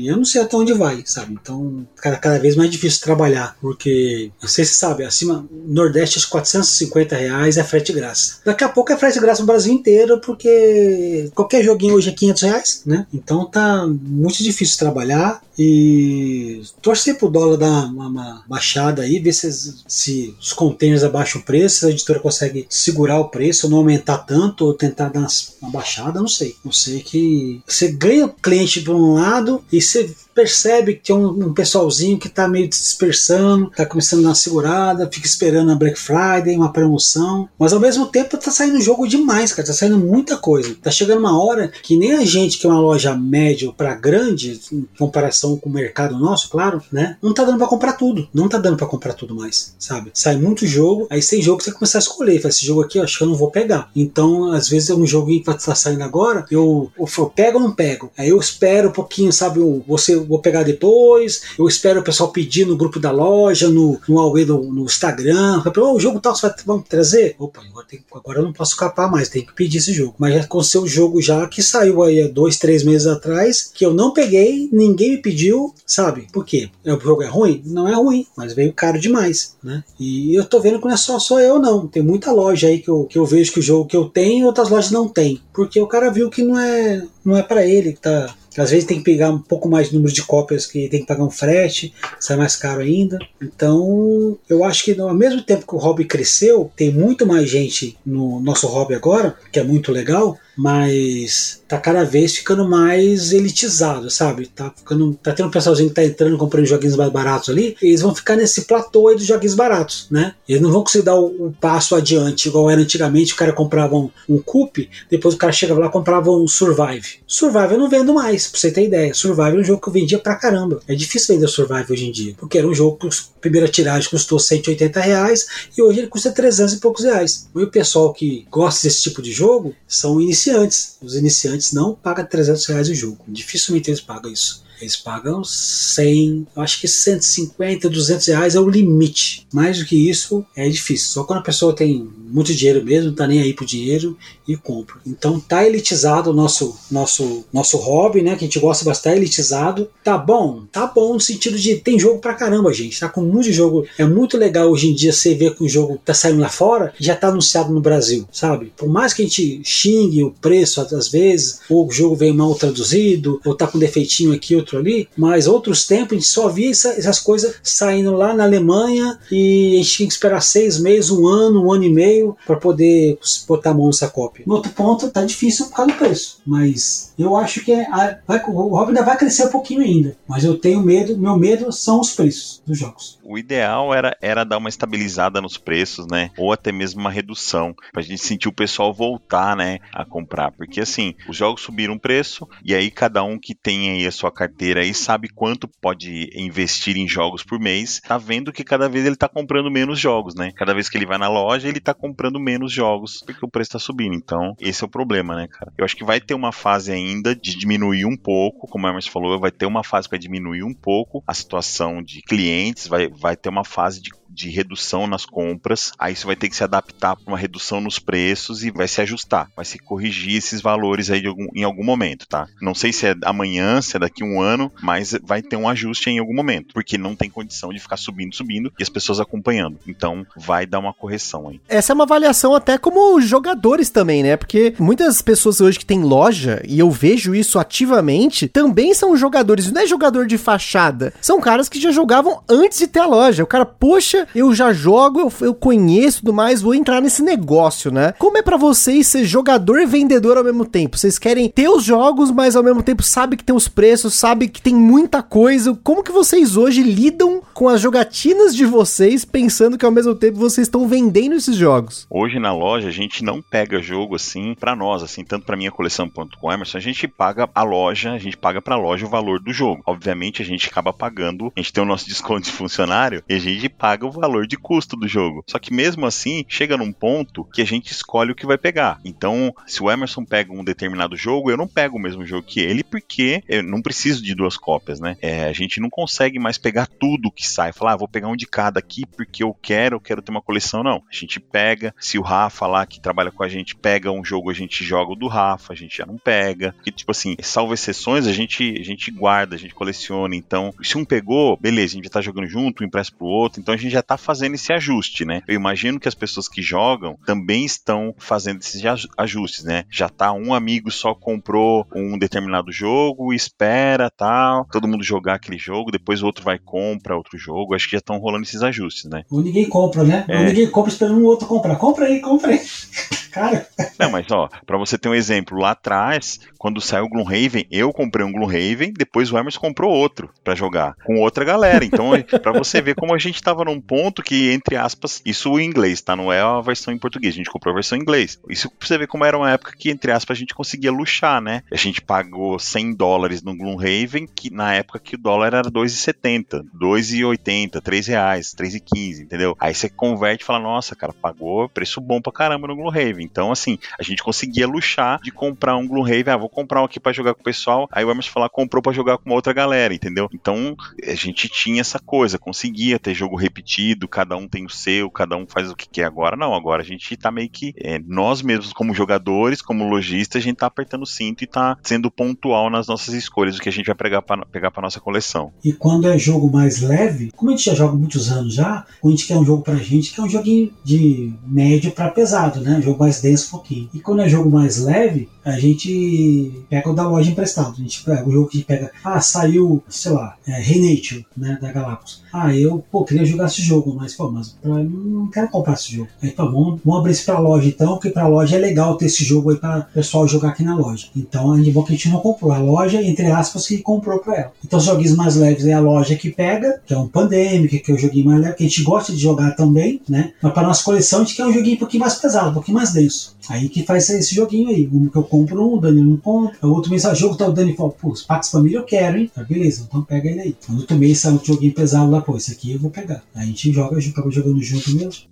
eu não sei até onde vai, sabe? Então, cada, cada vez mais difícil trabalhar, porque, não sei se sabe, acima, Nordeste, acho 450 reais é frete grátis. Daqui a pouco é frete grátis no Brasil inteiro, porque qualquer joguinho hoje é 500 reais, né? Então tá muito difícil trabalhar e torcer pro dólar dar uma, uma baixada aí, ver se, se os containers abaixam o preço, se a editora consegue segurar o preço, não aumentar tanto, ou tentar dar uma baixada, não sei. Não sei que você ganha cliente um lado e você percebe que tem um, um pessoalzinho que está meio dispersando, está começando a dar uma segurada, fica esperando a Black Friday, uma promoção, mas ao mesmo tempo tá saindo jogo demais, cara, tá saindo muita coisa. Tá chegando uma hora que nem a gente que é uma loja média para grande, em comparação com o mercado nosso, claro, né? Não tá dando para comprar tudo, não tá dando para comprar tudo mais, sabe? Sai muito jogo, aí tem jogo você começar a escolher, fala, esse jogo aqui eu acho que eu não vou pegar. Então, às vezes é um joguinho que tá saindo agora, eu, eu, eu pego ou não pego? Aí eu espero um pouquinho, sabe, você vou pegar depois, eu espero o pessoal pedir no grupo da loja, no, no no, no Instagram, oh, o jogo tal, você vai trazer? Opa, agora, tem, agora eu não posso capar mais, tem que pedir esse jogo. Mas já aconteceu o jogo já que saiu aí há dois, três meses atrás, que eu não peguei, ninguém me pediu, sabe? Por quê? O jogo é ruim? Não é ruim, mas veio caro demais, né? E eu tô vendo que não é só, só eu, não. Tem muita loja aí que eu, que eu vejo que o jogo que eu tenho, outras lojas não tem. Porque o cara viu que não é, não é para ele que tá Às vezes tem que pegar um pouco mais de número de cópias, que tem que pagar um frete, sai mais caro ainda. Então, eu acho que ao mesmo tempo que o hobby cresceu, tem muito mais gente no nosso hobby agora, que é muito legal, mas tá cada vez ficando mais elitizado, sabe? Tá ficando, tá tendo um pessoalzinho que tá entrando comprando joguinhos mais baratos ali, e eles vão ficar nesse platô aí dos joguinhos baratos, né? Eles não vão conseguir dar o, o passo adiante, igual era antigamente, o cara comprava um, um Coop, depois o cara chegava lá e comprava um Survive. Survive eu não vendo mais, pra você ter ideia. Survive é um jogo que eu vendia pra caramba. É difícil vender Survive hoje em dia, porque era um jogo que a primeira tiragem custou 180 reais e hoje ele custa 300 e poucos reais. E o pessoal que gosta desse tipo de jogo são iniciantes. Os iniciantes não pagam 300 reais o jogo. Dificilmente eles pagam isso. Eles pagam 100, acho que 150, 200 reais é o limite. Mais do que isso é difícil. Só quando a pessoa tem muito dinheiro mesmo, não tá nem aí pro dinheiro e compra. Então tá elitizado o nosso, nosso, nosso hobby, né? Que a gente gosta bastante, elitizado. Tá bom? Tá bom no sentido de tem jogo pra caramba, gente. Tá com muito jogo. É muito legal hoje em dia você ver que o jogo tá saindo lá fora e já tá anunciado no Brasil, sabe? Por mais que a gente xingue o preço às vezes, ou o jogo vem mal traduzido, ou tá com defeitinho aqui, outro ali, mas outros tempos a gente só via essa, essas coisas saindo lá na Alemanha e a gente tinha que esperar seis meses, um ano, um ano e meio para poder botar a mão nessa cópia. No outro ponto, tá difícil por causa do preço, mas eu acho que é, vai, o hobby ainda vai crescer um pouquinho ainda, mas eu tenho medo, meu medo são os preços dos jogos. O ideal era, era dar uma estabilizada nos preços, né? Ou até mesmo uma redução, pra gente sentir o pessoal voltar, né, a comprar, porque assim, os jogos subiram o preço e aí cada um que tem aí a sua carteira aí sabe quanto pode investir em jogos por mês, tá vendo que cada vez ele tá comprando menos jogos, né? Cada vez que ele vai na loja, ele tá comprando menos jogos, porque o preço tá subindo. Então, esse é o problema, né, cara? Eu acho que vai ter uma fase ainda de diminuir um pouco, como a Emerson falou, vai ter uma fase para diminuir um pouco a situação de clientes, vai, vai ter uma fase de de redução nas compras, aí você vai ter que se adaptar para uma redução nos preços e vai se ajustar, vai se corrigir esses valores aí algum, em algum momento, tá? Não sei se é amanhã, se é daqui a um ano, mas vai ter um ajuste em algum momento, porque não tem condição de ficar subindo, subindo e as pessoas acompanhando. Então vai dar uma correção aí. Essa é uma avaliação até como jogadores também, né? Porque muitas pessoas hoje que têm loja, e eu vejo isso ativamente, também são jogadores. Não é jogador de fachada, são caras que já jogavam antes de ter a loja. O cara, poxa, eu já jogo, eu, eu conheço tudo mais, vou entrar nesse negócio, né? Como é para vocês ser jogador e vendedor ao mesmo tempo? Vocês querem ter os jogos, mas ao mesmo tempo sabe que tem os preços, sabe que tem muita coisa. Como que vocês hoje lidam com as jogatinas de vocês, pensando que ao mesmo tempo vocês estão vendendo esses jogos? Hoje na loja a gente não pega jogo assim para nós, assim, tanto para minha coleção.com, Emerson, a gente paga a loja, a gente paga para a loja o valor do jogo. Obviamente a gente acaba pagando, a gente tem o nosso <laughs> desconto de funcionário e a gente paga o valor de custo do jogo. Só que mesmo assim, chega num ponto que a gente escolhe o que vai pegar. Então, se o Emerson pega um determinado jogo, eu não pego o mesmo jogo que ele, porque eu não preciso de duas cópias, né? É, a gente não consegue mais pegar tudo que sai. Falar, ah, vou pegar um de cada aqui porque eu quero, eu quero ter uma coleção. Não. A gente pega, se o Rafa lá que trabalha com a gente pega um jogo, a gente joga o do Rafa, a gente já não pega. Porque, tipo assim, salvo exceções, a gente, a gente guarda, a gente coleciona. Então, se um pegou, beleza, a gente já tá jogando junto, um empresta pro outro, então a gente já tá fazendo esse ajuste, né? Eu imagino que as pessoas que jogam também estão fazendo esses ajustes, né? Já tá um amigo só comprou um determinado jogo, espera, tal, todo mundo jogar aquele jogo, depois o outro vai compra outro jogo. Acho que já estão rolando esses ajustes, né? Ou ninguém compra, né? É. Ou ninguém compra esperando um outro comprar. Compra aí, compra aí. Cara. Não, mas ó, pra você ter um exemplo, lá atrás, quando saiu o Gloomhaven, eu comprei um Gloomhaven, depois o Emerson comprou outro para jogar, com outra galera. Então, <laughs> para você ver como a gente tava num ponto que, entre aspas, isso em inglês, tá? Não é a versão em português, a gente comprou a versão em inglês. Isso pra você ver como era uma época que, entre aspas, a gente conseguia luxar, né? A gente pagou 100 dólares no Gloomhaven, que na época que o dólar era 2,70, 2,80, 3 reais, 3,15, entendeu? Aí você converte e fala, nossa, cara, pagou preço bom pra caramba no Gloomhaven. Então, assim, a gente conseguia luxar de comprar um Gloomhaven, ah, vou comprar um aqui para jogar com o pessoal. Aí o Emerson falar, comprou para jogar com uma outra galera, entendeu? Então, a gente tinha essa coisa, conseguia ter jogo repetido, cada um tem o seu, cada um faz o que quer. Agora não, agora a gente tá meio que é, nós mesmos como jogadores, como lojistas, a gente tá apertando o cinto e tá sendo pontual nas nossas escolhas, o que a gente vai pegar para pegar para nossa coleção. E quando é jogo mais leve, como a gente já joga muitos anos já, a gente quer um jogo pra gente, que é um joguinho de médio para pesado, né? Um jogo mais mais denso um pouquinho. E quando é jogo mais leve, a gente pega o da loja emprestado. A gente pega o jogo que pega. Ah, saiu, sei lá, é, Renature, né, da Galápagos. Ah, eu, pô, queria jogar esse jogo, mas, pô, mas pra, não quero comprar esse jogo. Aí, pô, vamos, vamos abrir isso pra loja então, porque pra loja é legal ter esse jogo aí pra pessoal jogar aqui na loja. Então, a gente, bom que a gente não comprou. A loja, entre aspas, que comprou pra ela. Então, os joguinhos mais leves é a loja que pega, que é um Pandemic, que é o joguinho mais leve, que a gente gosta de jogar também, né? Mas pra nossa coleção, a gente quer um joguinho um pouquinho mais pesado, um pouquinho mais denso. Aí que faz esse joguinho aí. Um que eu compro um, o Dani não compra. O outro mês, ah, jogo tá o Dani fala, pô, os Pax Família eu quero, hein? Tá, beleza, então pega ele aí. No outro mês sai um joguinho pesado lá, pô, esse aqui eu vou pegar. Aí a gente joga, acaba jogando junto mesmo.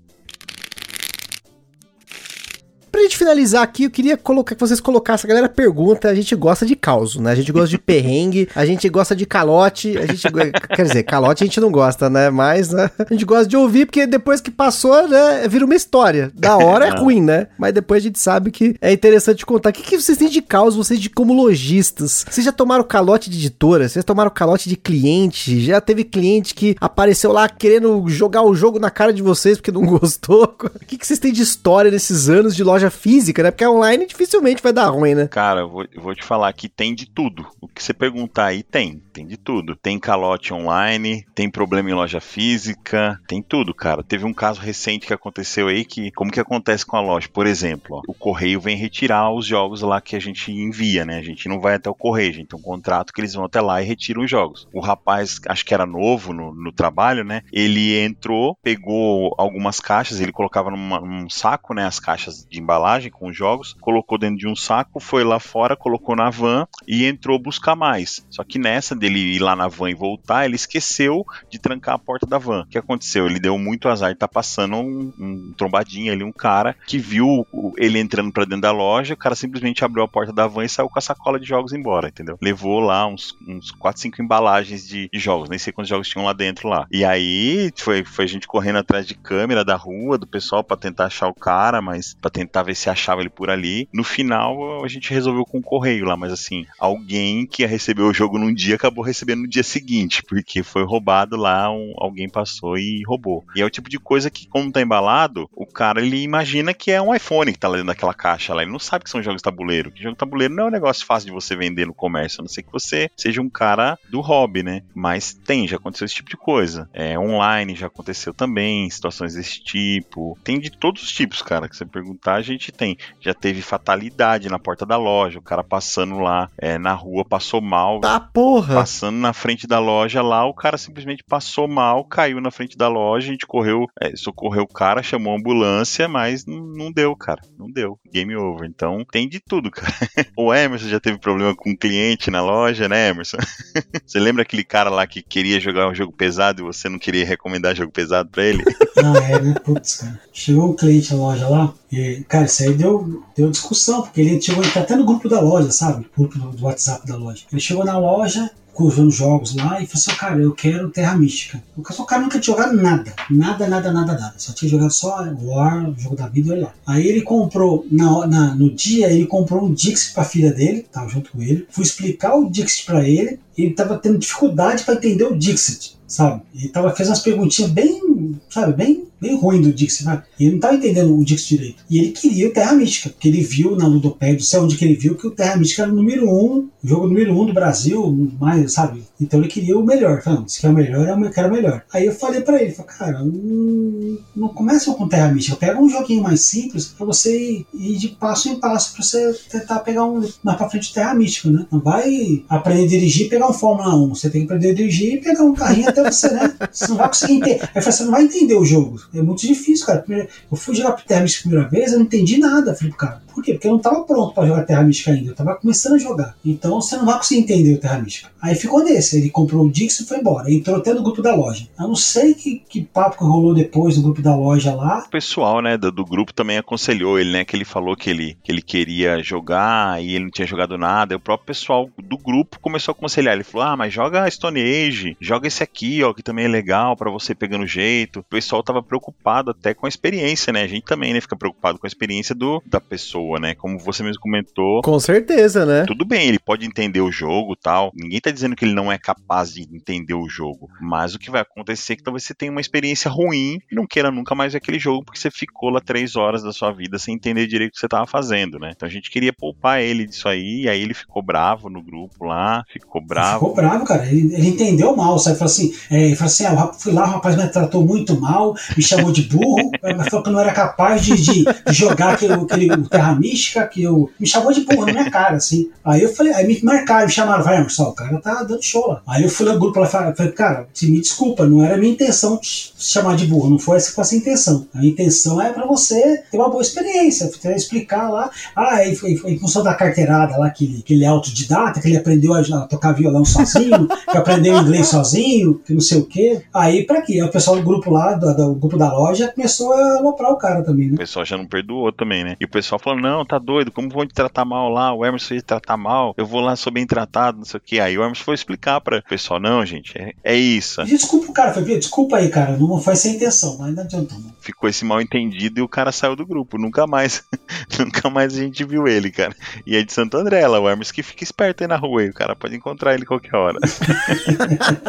Pra gente finalizar aqui, eu queria colocar que vocês colocassem. A galera pergunta, a gente gosta de caos, né? A gente gosta de perrengue, a gente gosta de calote, a gente. quer dizer, calote a gente não gosta, né? Mas né? a gente gosta de ouvir, porque depois que passou, né? Vira uma história. Da hora é ruim, né? Mas depois a gente sabe que é interessante contar. O que, que vocês têm de caos, vocês de como lojistas? Vocês já tomaram calote de editora? Vocês tomaram calote de cliente? Já teve cliente que apareceu lá querendo jogar o jogo na cara de vocês porque não <laughs> gostou? O que, que vocês têm de história nesses anos de loja física, né? Porque online dificilmente vai dar ruim, né? Cara, eu vou, eu vou te falar que tem de tudo. O que você perguntar aí tem, tem de tudo. Tem calote online, tem problema em loja física, tem tudo, cara. Teve um caso recente que aconteceu aí que, como que acontece com a loja? Por exemplo, ó, o correio vem retirar os jogos lá que a gente envia, né? A gente não vai até o correio, a gente tem um contrato que eles vão até lá e retiram os jogos. O rapaz, acho que era novo no, no trabalho, né? Ele entrou, pegou algumas caixas, ele colocava numa, num saco, né? As caixas de embalagem com os jogos, colocou dentro de um saco, foi lá fora, colocou na van e entrou buscar mais. Só que nessa dele ir lá na van e voltar, ele esqueceu de trancar a porta da van. O que aconteceu? Ele deu muito azar, tá passando um, um trombadinho ali, um cara que viu ele entrando para dentro da loja, o cara simplesmente abriu a porta da van e saiu com a sacola de jogos embora, entendeu? Levou lá uns, uns 4, 5 embalagens de, de jogos, nem sei quantos jogos tinham lá dentro lá. E aí foi, foi a gente correndo atrás de câmera da rua, do pessoal para tentar achar o cara, mas para tentar ver se achava ele por ali. No final, a gente resolveu com o correio lá, mas assim, alguém que ia receber o jogo num dia acabou recebendo no dia seguinte, porque foi roubado lá, um, alguém passou e roubou. E é o tipo de coisa que, como tá embalado, o cara ele imagina que é um iPhone que tá lá dentro daquela caixa lá. Ele não sabe que são jogos tabuleiro. Que jogo tabuleiro não é um negócio fácil de você vender no comércio, a não ser que você seja um cara do hobby, né? Mas tem, já aconteceu esse tipo de coisa. É, online já aconteceu também, situações desse tipo. Tem de todos os tipos, cara, que você perguntar, a gente tem. Já teve fatalidade na porta da loja, o cara passando lá é, na rua, passou mal. Tá porra! Passando na frente da loja lá, o cara simplesmente passou mal, caiu na frente da loja, a gente correu, é, socorreu o cara, chamou a ambulância, mas não, não deu, cara. Não deu. Game over. Então tem de tudo, cara. <laughs> o Emerson já teve problema com um cliente na loja, né, Emerson? <laughs> você lembra aquele cara lá que queria jogar um jogo pesado e você não queria recomendar jogo pesado pra ele? Não, <laughs> é? Putz, cara. Chegou um cliente na loja lá, e, cara, isso aí deu, deu discussão, porque ele chegou tá até no grupo da loja, sabe? Grupo do, WhatsApp da loja. Ele chegou na loja, curvando jogos lá e falou assim, cara, eu quero Terra Mística. O cara nunca tinha jogado nada. Nada, nada, nada, nada. Só tinha jogado só War, o jogo da vida, olha lá. Aí ele comprou, na, na, no dia, ele comprou um Dixit pra filha dele, tava junto com ele. Fui explicar o Dixit pra ele, ele tava tendo dificuldade para entender o Dixit, sabe? Ele tava, fez umas perguntinhas bem, sabe, bem bem ruim do Dixie, né? E ele não estava entendendo o Dixie direito. E ele queria o Terra Mística, porque ele viu na Ludopédia, não sei onde que ele viu, que o Terra Mística era o número um, o jogo número um do Brasil, mais, sabe? Então ele queria o melhor. Falei, se quer o melhor, eu quero o melhor. Aí eu falei para ele, falei, cara, não, não começa com Terra Mística, pega um joguinho mais simples para você ir de passo em passo para você tentar pegar um mais pra frente Terra Mística, né? Não vai aprender a dirigir e pegar um Fórmula 1. Você tem que aprender a dirigir e pegar um carrinho até você, né? Você não vai conseguir entender. Aí você não vai entender o jogo. É muito difícil, cara. Eu fui jogar Terra Mística a primeira vez, eu não entendi nada. Falei cara, por quê? Porque eu não estava pronto para jogar Terra Mística ainda. Eu estava começando a jogar. Então você não vai conseguir entender o Terra Mística. Aí ficou nesse. Ele comprou o Dix e foi embora. Entrou até no grupo da loja. Eu não sei que, que papo que rolou depois no grupo da loja lá. O pessoal, né, do, do, grupo também aconselhou ele, né? Que ele falou que ele, que ele queria jogar e ele não tinha jogado nada. E o próprio pessoal do grupo começou a aconselhar Ele falou: ah, mas joga Stone Age, joga esse aqui, ó, que também é legal para você pegando jeito. O pessoal tava preocupado até com a experiência, né? A gente também, né, fica preocupado com a experiência do, da pessoa, né? Como você mesmo comentou. Com certeza, né? Tudo bem, ele pode entender o jogo tal. Ninguém tá dizendo que ele não é capaz de entender o jogo. Mas o que vai acontecer é que talvez você tenha uma experiência ruim e não queira nunca mais ver aquele jogo porque você ficou lá três horas da sua vida sem entender direito o que você tava fazendo, né? Então a gente queria poupar ele disso aí, e aí ele ficou bravo no grupo lá, ficou bravo. Ficou bravo, cara. Ele, ele entendeu mal, sabe? Falou assim, é, ele falou assim: ah, fui lá, o rapaz me tratou muito mal, me chamou de burro, <laughs> falou que eu não era capaz de, de, jogar aquele, aquele Terra Mística, que eu. Me chamou de burro na minha cara, assim. Aí eu falei, aí me marcaram, me chamaram, vai, Emerson, o cara tá dando show lá. Aí eu fui no grupo lá falei, cara, me desculpa, não era minha intenção te chamar de burro, não foi essa com essa intenção. A intenção é para você ter uma boa experiência, explicar lá, ah, em função da carteirada lá, que ele, que ele é autodidata, que ele aprendeu a, a tocar violão sozinho, que aprendeu inglês sozinho, que não sei o quê. Aí, pra quê? O pessoal do grupo lá, do, do grupo da loja, começou a aloprar o cara também, né? O pessoal já não perdoou também, né? E o pessoal falou: não, tá doido, como vão te tratar mal lá? O Emerson ia te tratar mal, eu vou lá, sou bem tratado, não sei o quê. Aí o Emerson foi explicar para o pessoal: não, gente, é, é isso. Desculpa o cara, foi, desculpa aí, cara, não foi sem intenção, mas não adiantou. Não. Ficou esse mal entendido e o cara saiu do grupo, nunca mais, <laughs> nunca mais a gente viu ele, cara. E é de Santo André, lá, o Hermes que fica esperto aí na rua, aí, o cara pode encontrar ele qualquer hora.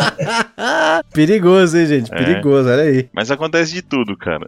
<laughs> Perigoso, hein, gente? É. Perigoso, é. olha aí. Mas acontece de tudo, cara.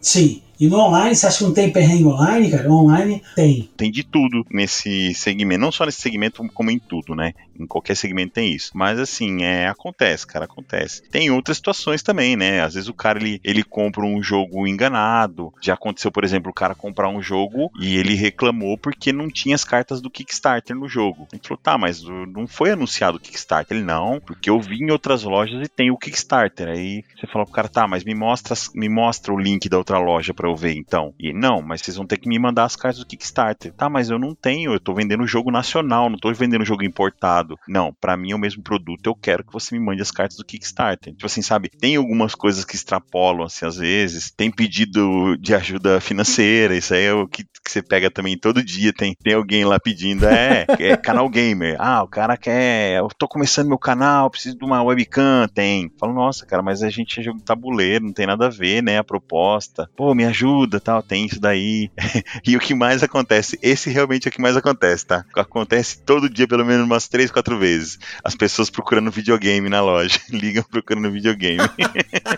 Sim. E no online, você acha que não tem perrengue online, cara? Online tem. Tem de tudo nesse segmento. Não só nesse segmento, como em tudo, né? Em qualquer segmento tem isso. Mas assim, é, acontece, cara, acontece. Tem outras situações também, né? Às vezes o cara ele, ele compra um jogo enganado. Já aconteceu, por exemplo, o cara comprar um jogo e ele reclamou porque não tinha as cartas do Kickstarter no jogo. Ele falou, tá, mas não foi anunciado o Kickstarter. Ele, não, porque eu vi em outras lojas e tem o Kickstarter. Aí você falou pro cara, tá, mas me mostra, me mostra o link da outra loja pra ver então. E não, mas vocês vão ter que me mandar as cartas do Kickstarter. Tá, mas eu não tenho, eu tô vendendo jogo nacional, não tô vendendo jogo importado. Não, para mim é o mesmo produto, eu quero que você me mande as cartas do Kickstarter. Tipo assim, sabe, tem algumas coisas que extrapolam, assim, às vezes. Tem pedido de ajuda financeira, isso aí é o que, que você pega também todo dia. Tem, tem alguém lá pedindo, é, é canal gamer. Ah, o cara quer, eu tô começando meu canal, preciso de uma webcam. Tem. Falo, nossa, cara, mas a gente é jogo tabuleiro, não tem nada a ver, né, a proposta. Pô, me ajuda tal, tem isso daí. <laughs> e o que mais acontece, esse realmente é o que mais acontece, tá? Acontece todo dia, pelo menos umas três, quatro vezes. As pessoas procurando videogame na loja. <laughs> Ligam procurando videogame.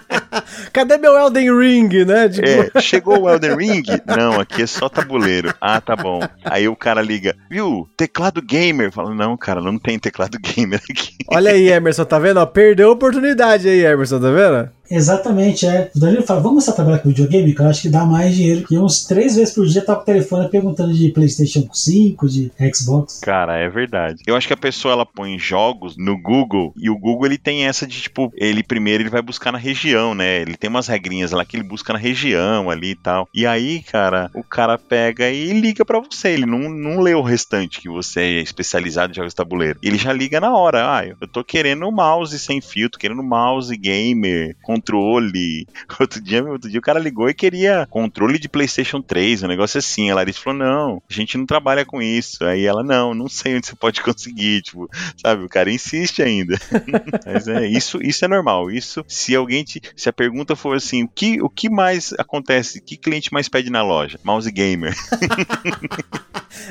<laughs> Cadê meu Elden Ring, né? Tipo... É, chegou o Elden Ring? Não, aqui é só tabuleiro. Ah, tá bom. Aí o cara liga, viu? Teclado gamer. Fala, não, cara, não tem teclado gamer aqui. Olha aí, Emerson, tá vendo? Ó, perdeu a oportunidade aí, Emerson, tá vendo? Exatamente, é. O Danilo fala, vamos começar a trabalhar com videogame, que eu acho que dá mais dinheiro. E uns três vezes por dia tá com o telefone perguntando de Playstation 5, de Xbox. Cara, é verdade. Eu acho que a pessoa, ela põe jogos no Google, e o Google, ele tem essa de, tipo, ele primeiro ele vai buscar na região, né? Ele tem umas regrinhas lá que ele busca na região ali e tal. E aí, cara, o cara pega e liga para você. Ele não, não lê o restante que você é especializado em jogos de tabuleiro. Ele já liga na hora. Ah, eu tô querendo mouse sem fio, tô querendo mouse gamer, com controle. <laughs> Outro dia, outro dia o cara ligou e queria controle de PlayStation 3, um negócio assim. A Larissa falou: não, a gente não trabalha com isso. Aí ela, não, não sei onde você pode <laughs> conseguir. Tipo, sabe, o cara insiste ainda. <laughs> Mas é, isso, isso é normal. Isso, se alguém te. Se a pergunta for assim, o que, o que mais acontece? O que cliente mais pede na loja? Mouse gamer.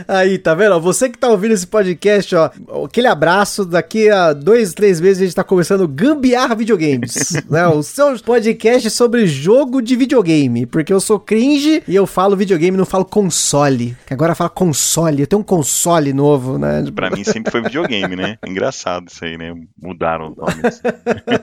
Aí, tá vendo? Você que tá ouvindo esse podcast, ó, aquele abraço. Daqui a dois, três meses a gente tá começando Gambiarra Videogames, né? O seu podcast sobre jogo de videogame, porque eu sou cringe e eu falo videogame, não falo console. Agora fala console, eu tenho um console novo, né? <laughs> Pra mim sempre foi videogame, né? Engraçado isso aí, né? Mudaram o nome. <laughs>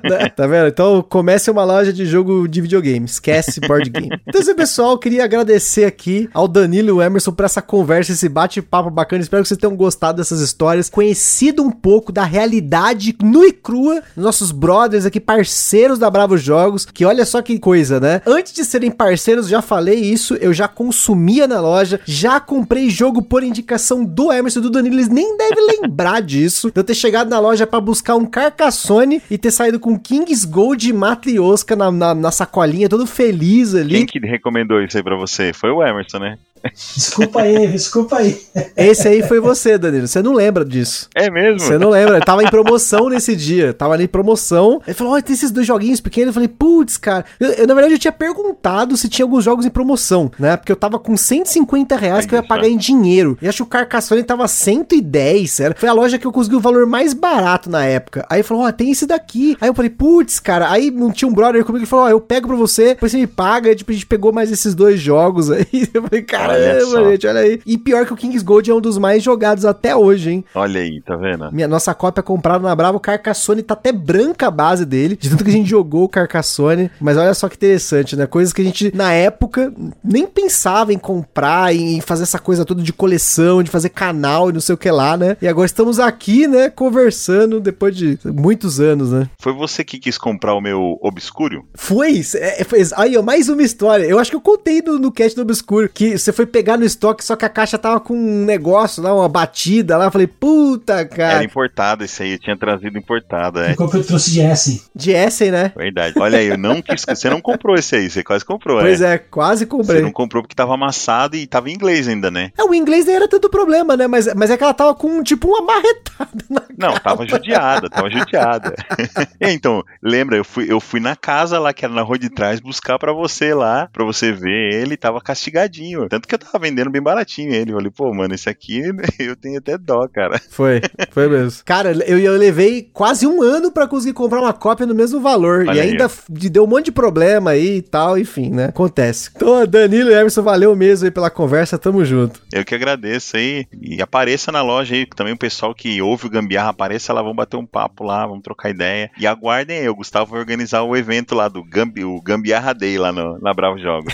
Né? tá vendo? Então comece uma loja de jogo de videogame, esquece board game. <laughs> Então, assim, pessoal, queria agradecer aqui ao Danilo e o Emerson por essa conversa, esse bate-papo bacana. Espero que vocês tenham gostado dessas histórias, conhecido um pouco da realidade nua e crua dos nossos brothers aqui, parceiros da Bravo Jogos, que olha só que coisa, né? Antes de serem parceiros, já falei isso, eu já consumia na loja, já comprei jogo por indicação do Emerson do Danilo, eles nem devem <laughs> lembrar disso, de eu ter chegado na loja para buscar um Carcassone e ter saído com Kings Gold e Matrioska na, na, na, sacolinha, todo feliz ali. Quem que recomendou isso aí pra você? Foi o Emerson, né? Desculpa aí, desculpa aí. Esse aí foi você, Danilo. Você não lembra disso. É mesmo? Você não lembra? Tava em promoção nesse dia. Tava ali em promoção. Ele falou: Olha, tem esses dois joguinhos pequenos. Eu falei: Putz, cara. Eu, eu, na verdade, eu tinha perguntado se tinha alguns jogos em promoção, né? Porque eu tava com 150 reais que eu ia pagar em dinheiro. E acho que o Carcassonne tava 110. Era. Foi a loja que eu consegui o valor mais barato na época. Aí ele falou: Ó, oh, tem esse daqui. Aí eu falei: Putz, cara. Aí não tinha um brother comigo que falou: Ó, oh, eu pego pra você, depois você me paga. E tipo, a gente pegou mais esses dois jogos aí. <laughs> Eu falei: Caramba, gente, olha aí. E pior que o Kings Gold é um dos mais jogados até hoje, hein? Olha aí, tá vendo? Minha, nossa cópia comprada na Bravo, o Carcassone tá até branca a base dele, de tanto que a gente jogou o Carcassone. Mas olha só que interessante, né? Coisas que a gente, na época, nem pensava em comprar, em fazer essa coisa toda de coleção, de fazer canal e não sei o que lá, né? E agora estamos aqui, né, conversando depois de muitos anos, né? Foi você que quis comprar o meu Obscuro? Foi, é, foi aí, ó, mais uma história. Eu acho que eu contei no, no cast do Obscuro que você foi pegar no estoque, só que a caixa tava com um negócio lá, uma batida lá. Eu falei, puta, cara. Era importado esse aí, eu tinha trazido importado, é. Eu trouxe de Essen. De Essen, né? Verdade. Olha aí, eu não quis. Você não comprou esse aí, você quase comprou, Pois é, é quase comprei. Você não comprou porque tava amassado e tava em inglês ainda, né? É, o inglês nem era tanto problema, né? Mas, mas é que ela tava com, tipo, uma marretada na Não, capa. tava judiada, tava judiada. <laughs> então, lembra, eu fui, eu fui na casa lá, que era na rua de trás, buscar para você lá, para você ver ele, tava castigadinho. Tanto que eu tava vendendo bem baratinho ele. Eu falei, pô, mano, esse aqui <laughs> eu tenho até dó, cara. Foi, foi mesmo. <laughs> Cara, eu, eu levei quase um ano para conseguir comprar uma cópia no mesmo valor. Olha e ainda aí. deu um monte de problema aí e tal, enfim, né? Acontece. Então, Danilo e Emerson, valeu mesmo aí pela conversa, tamo junto. Eu que agradeço aí. E apareça na loja aí, também o pessoal que ouve o Gambiarra, apareça lá, vamos bater um papo lá, vamos trocar ideia. E aguardem aí, o Gustavo vai organizar o evento lá do Gambi, o Gambiarra Day lá no, na Bravo Jogos.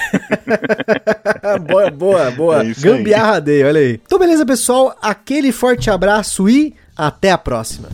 <laughs> boa, boa, boa. É Gambiarra Day, olha aí. Então, beleza, pessoal. Aquele forte abraço e até a próxima.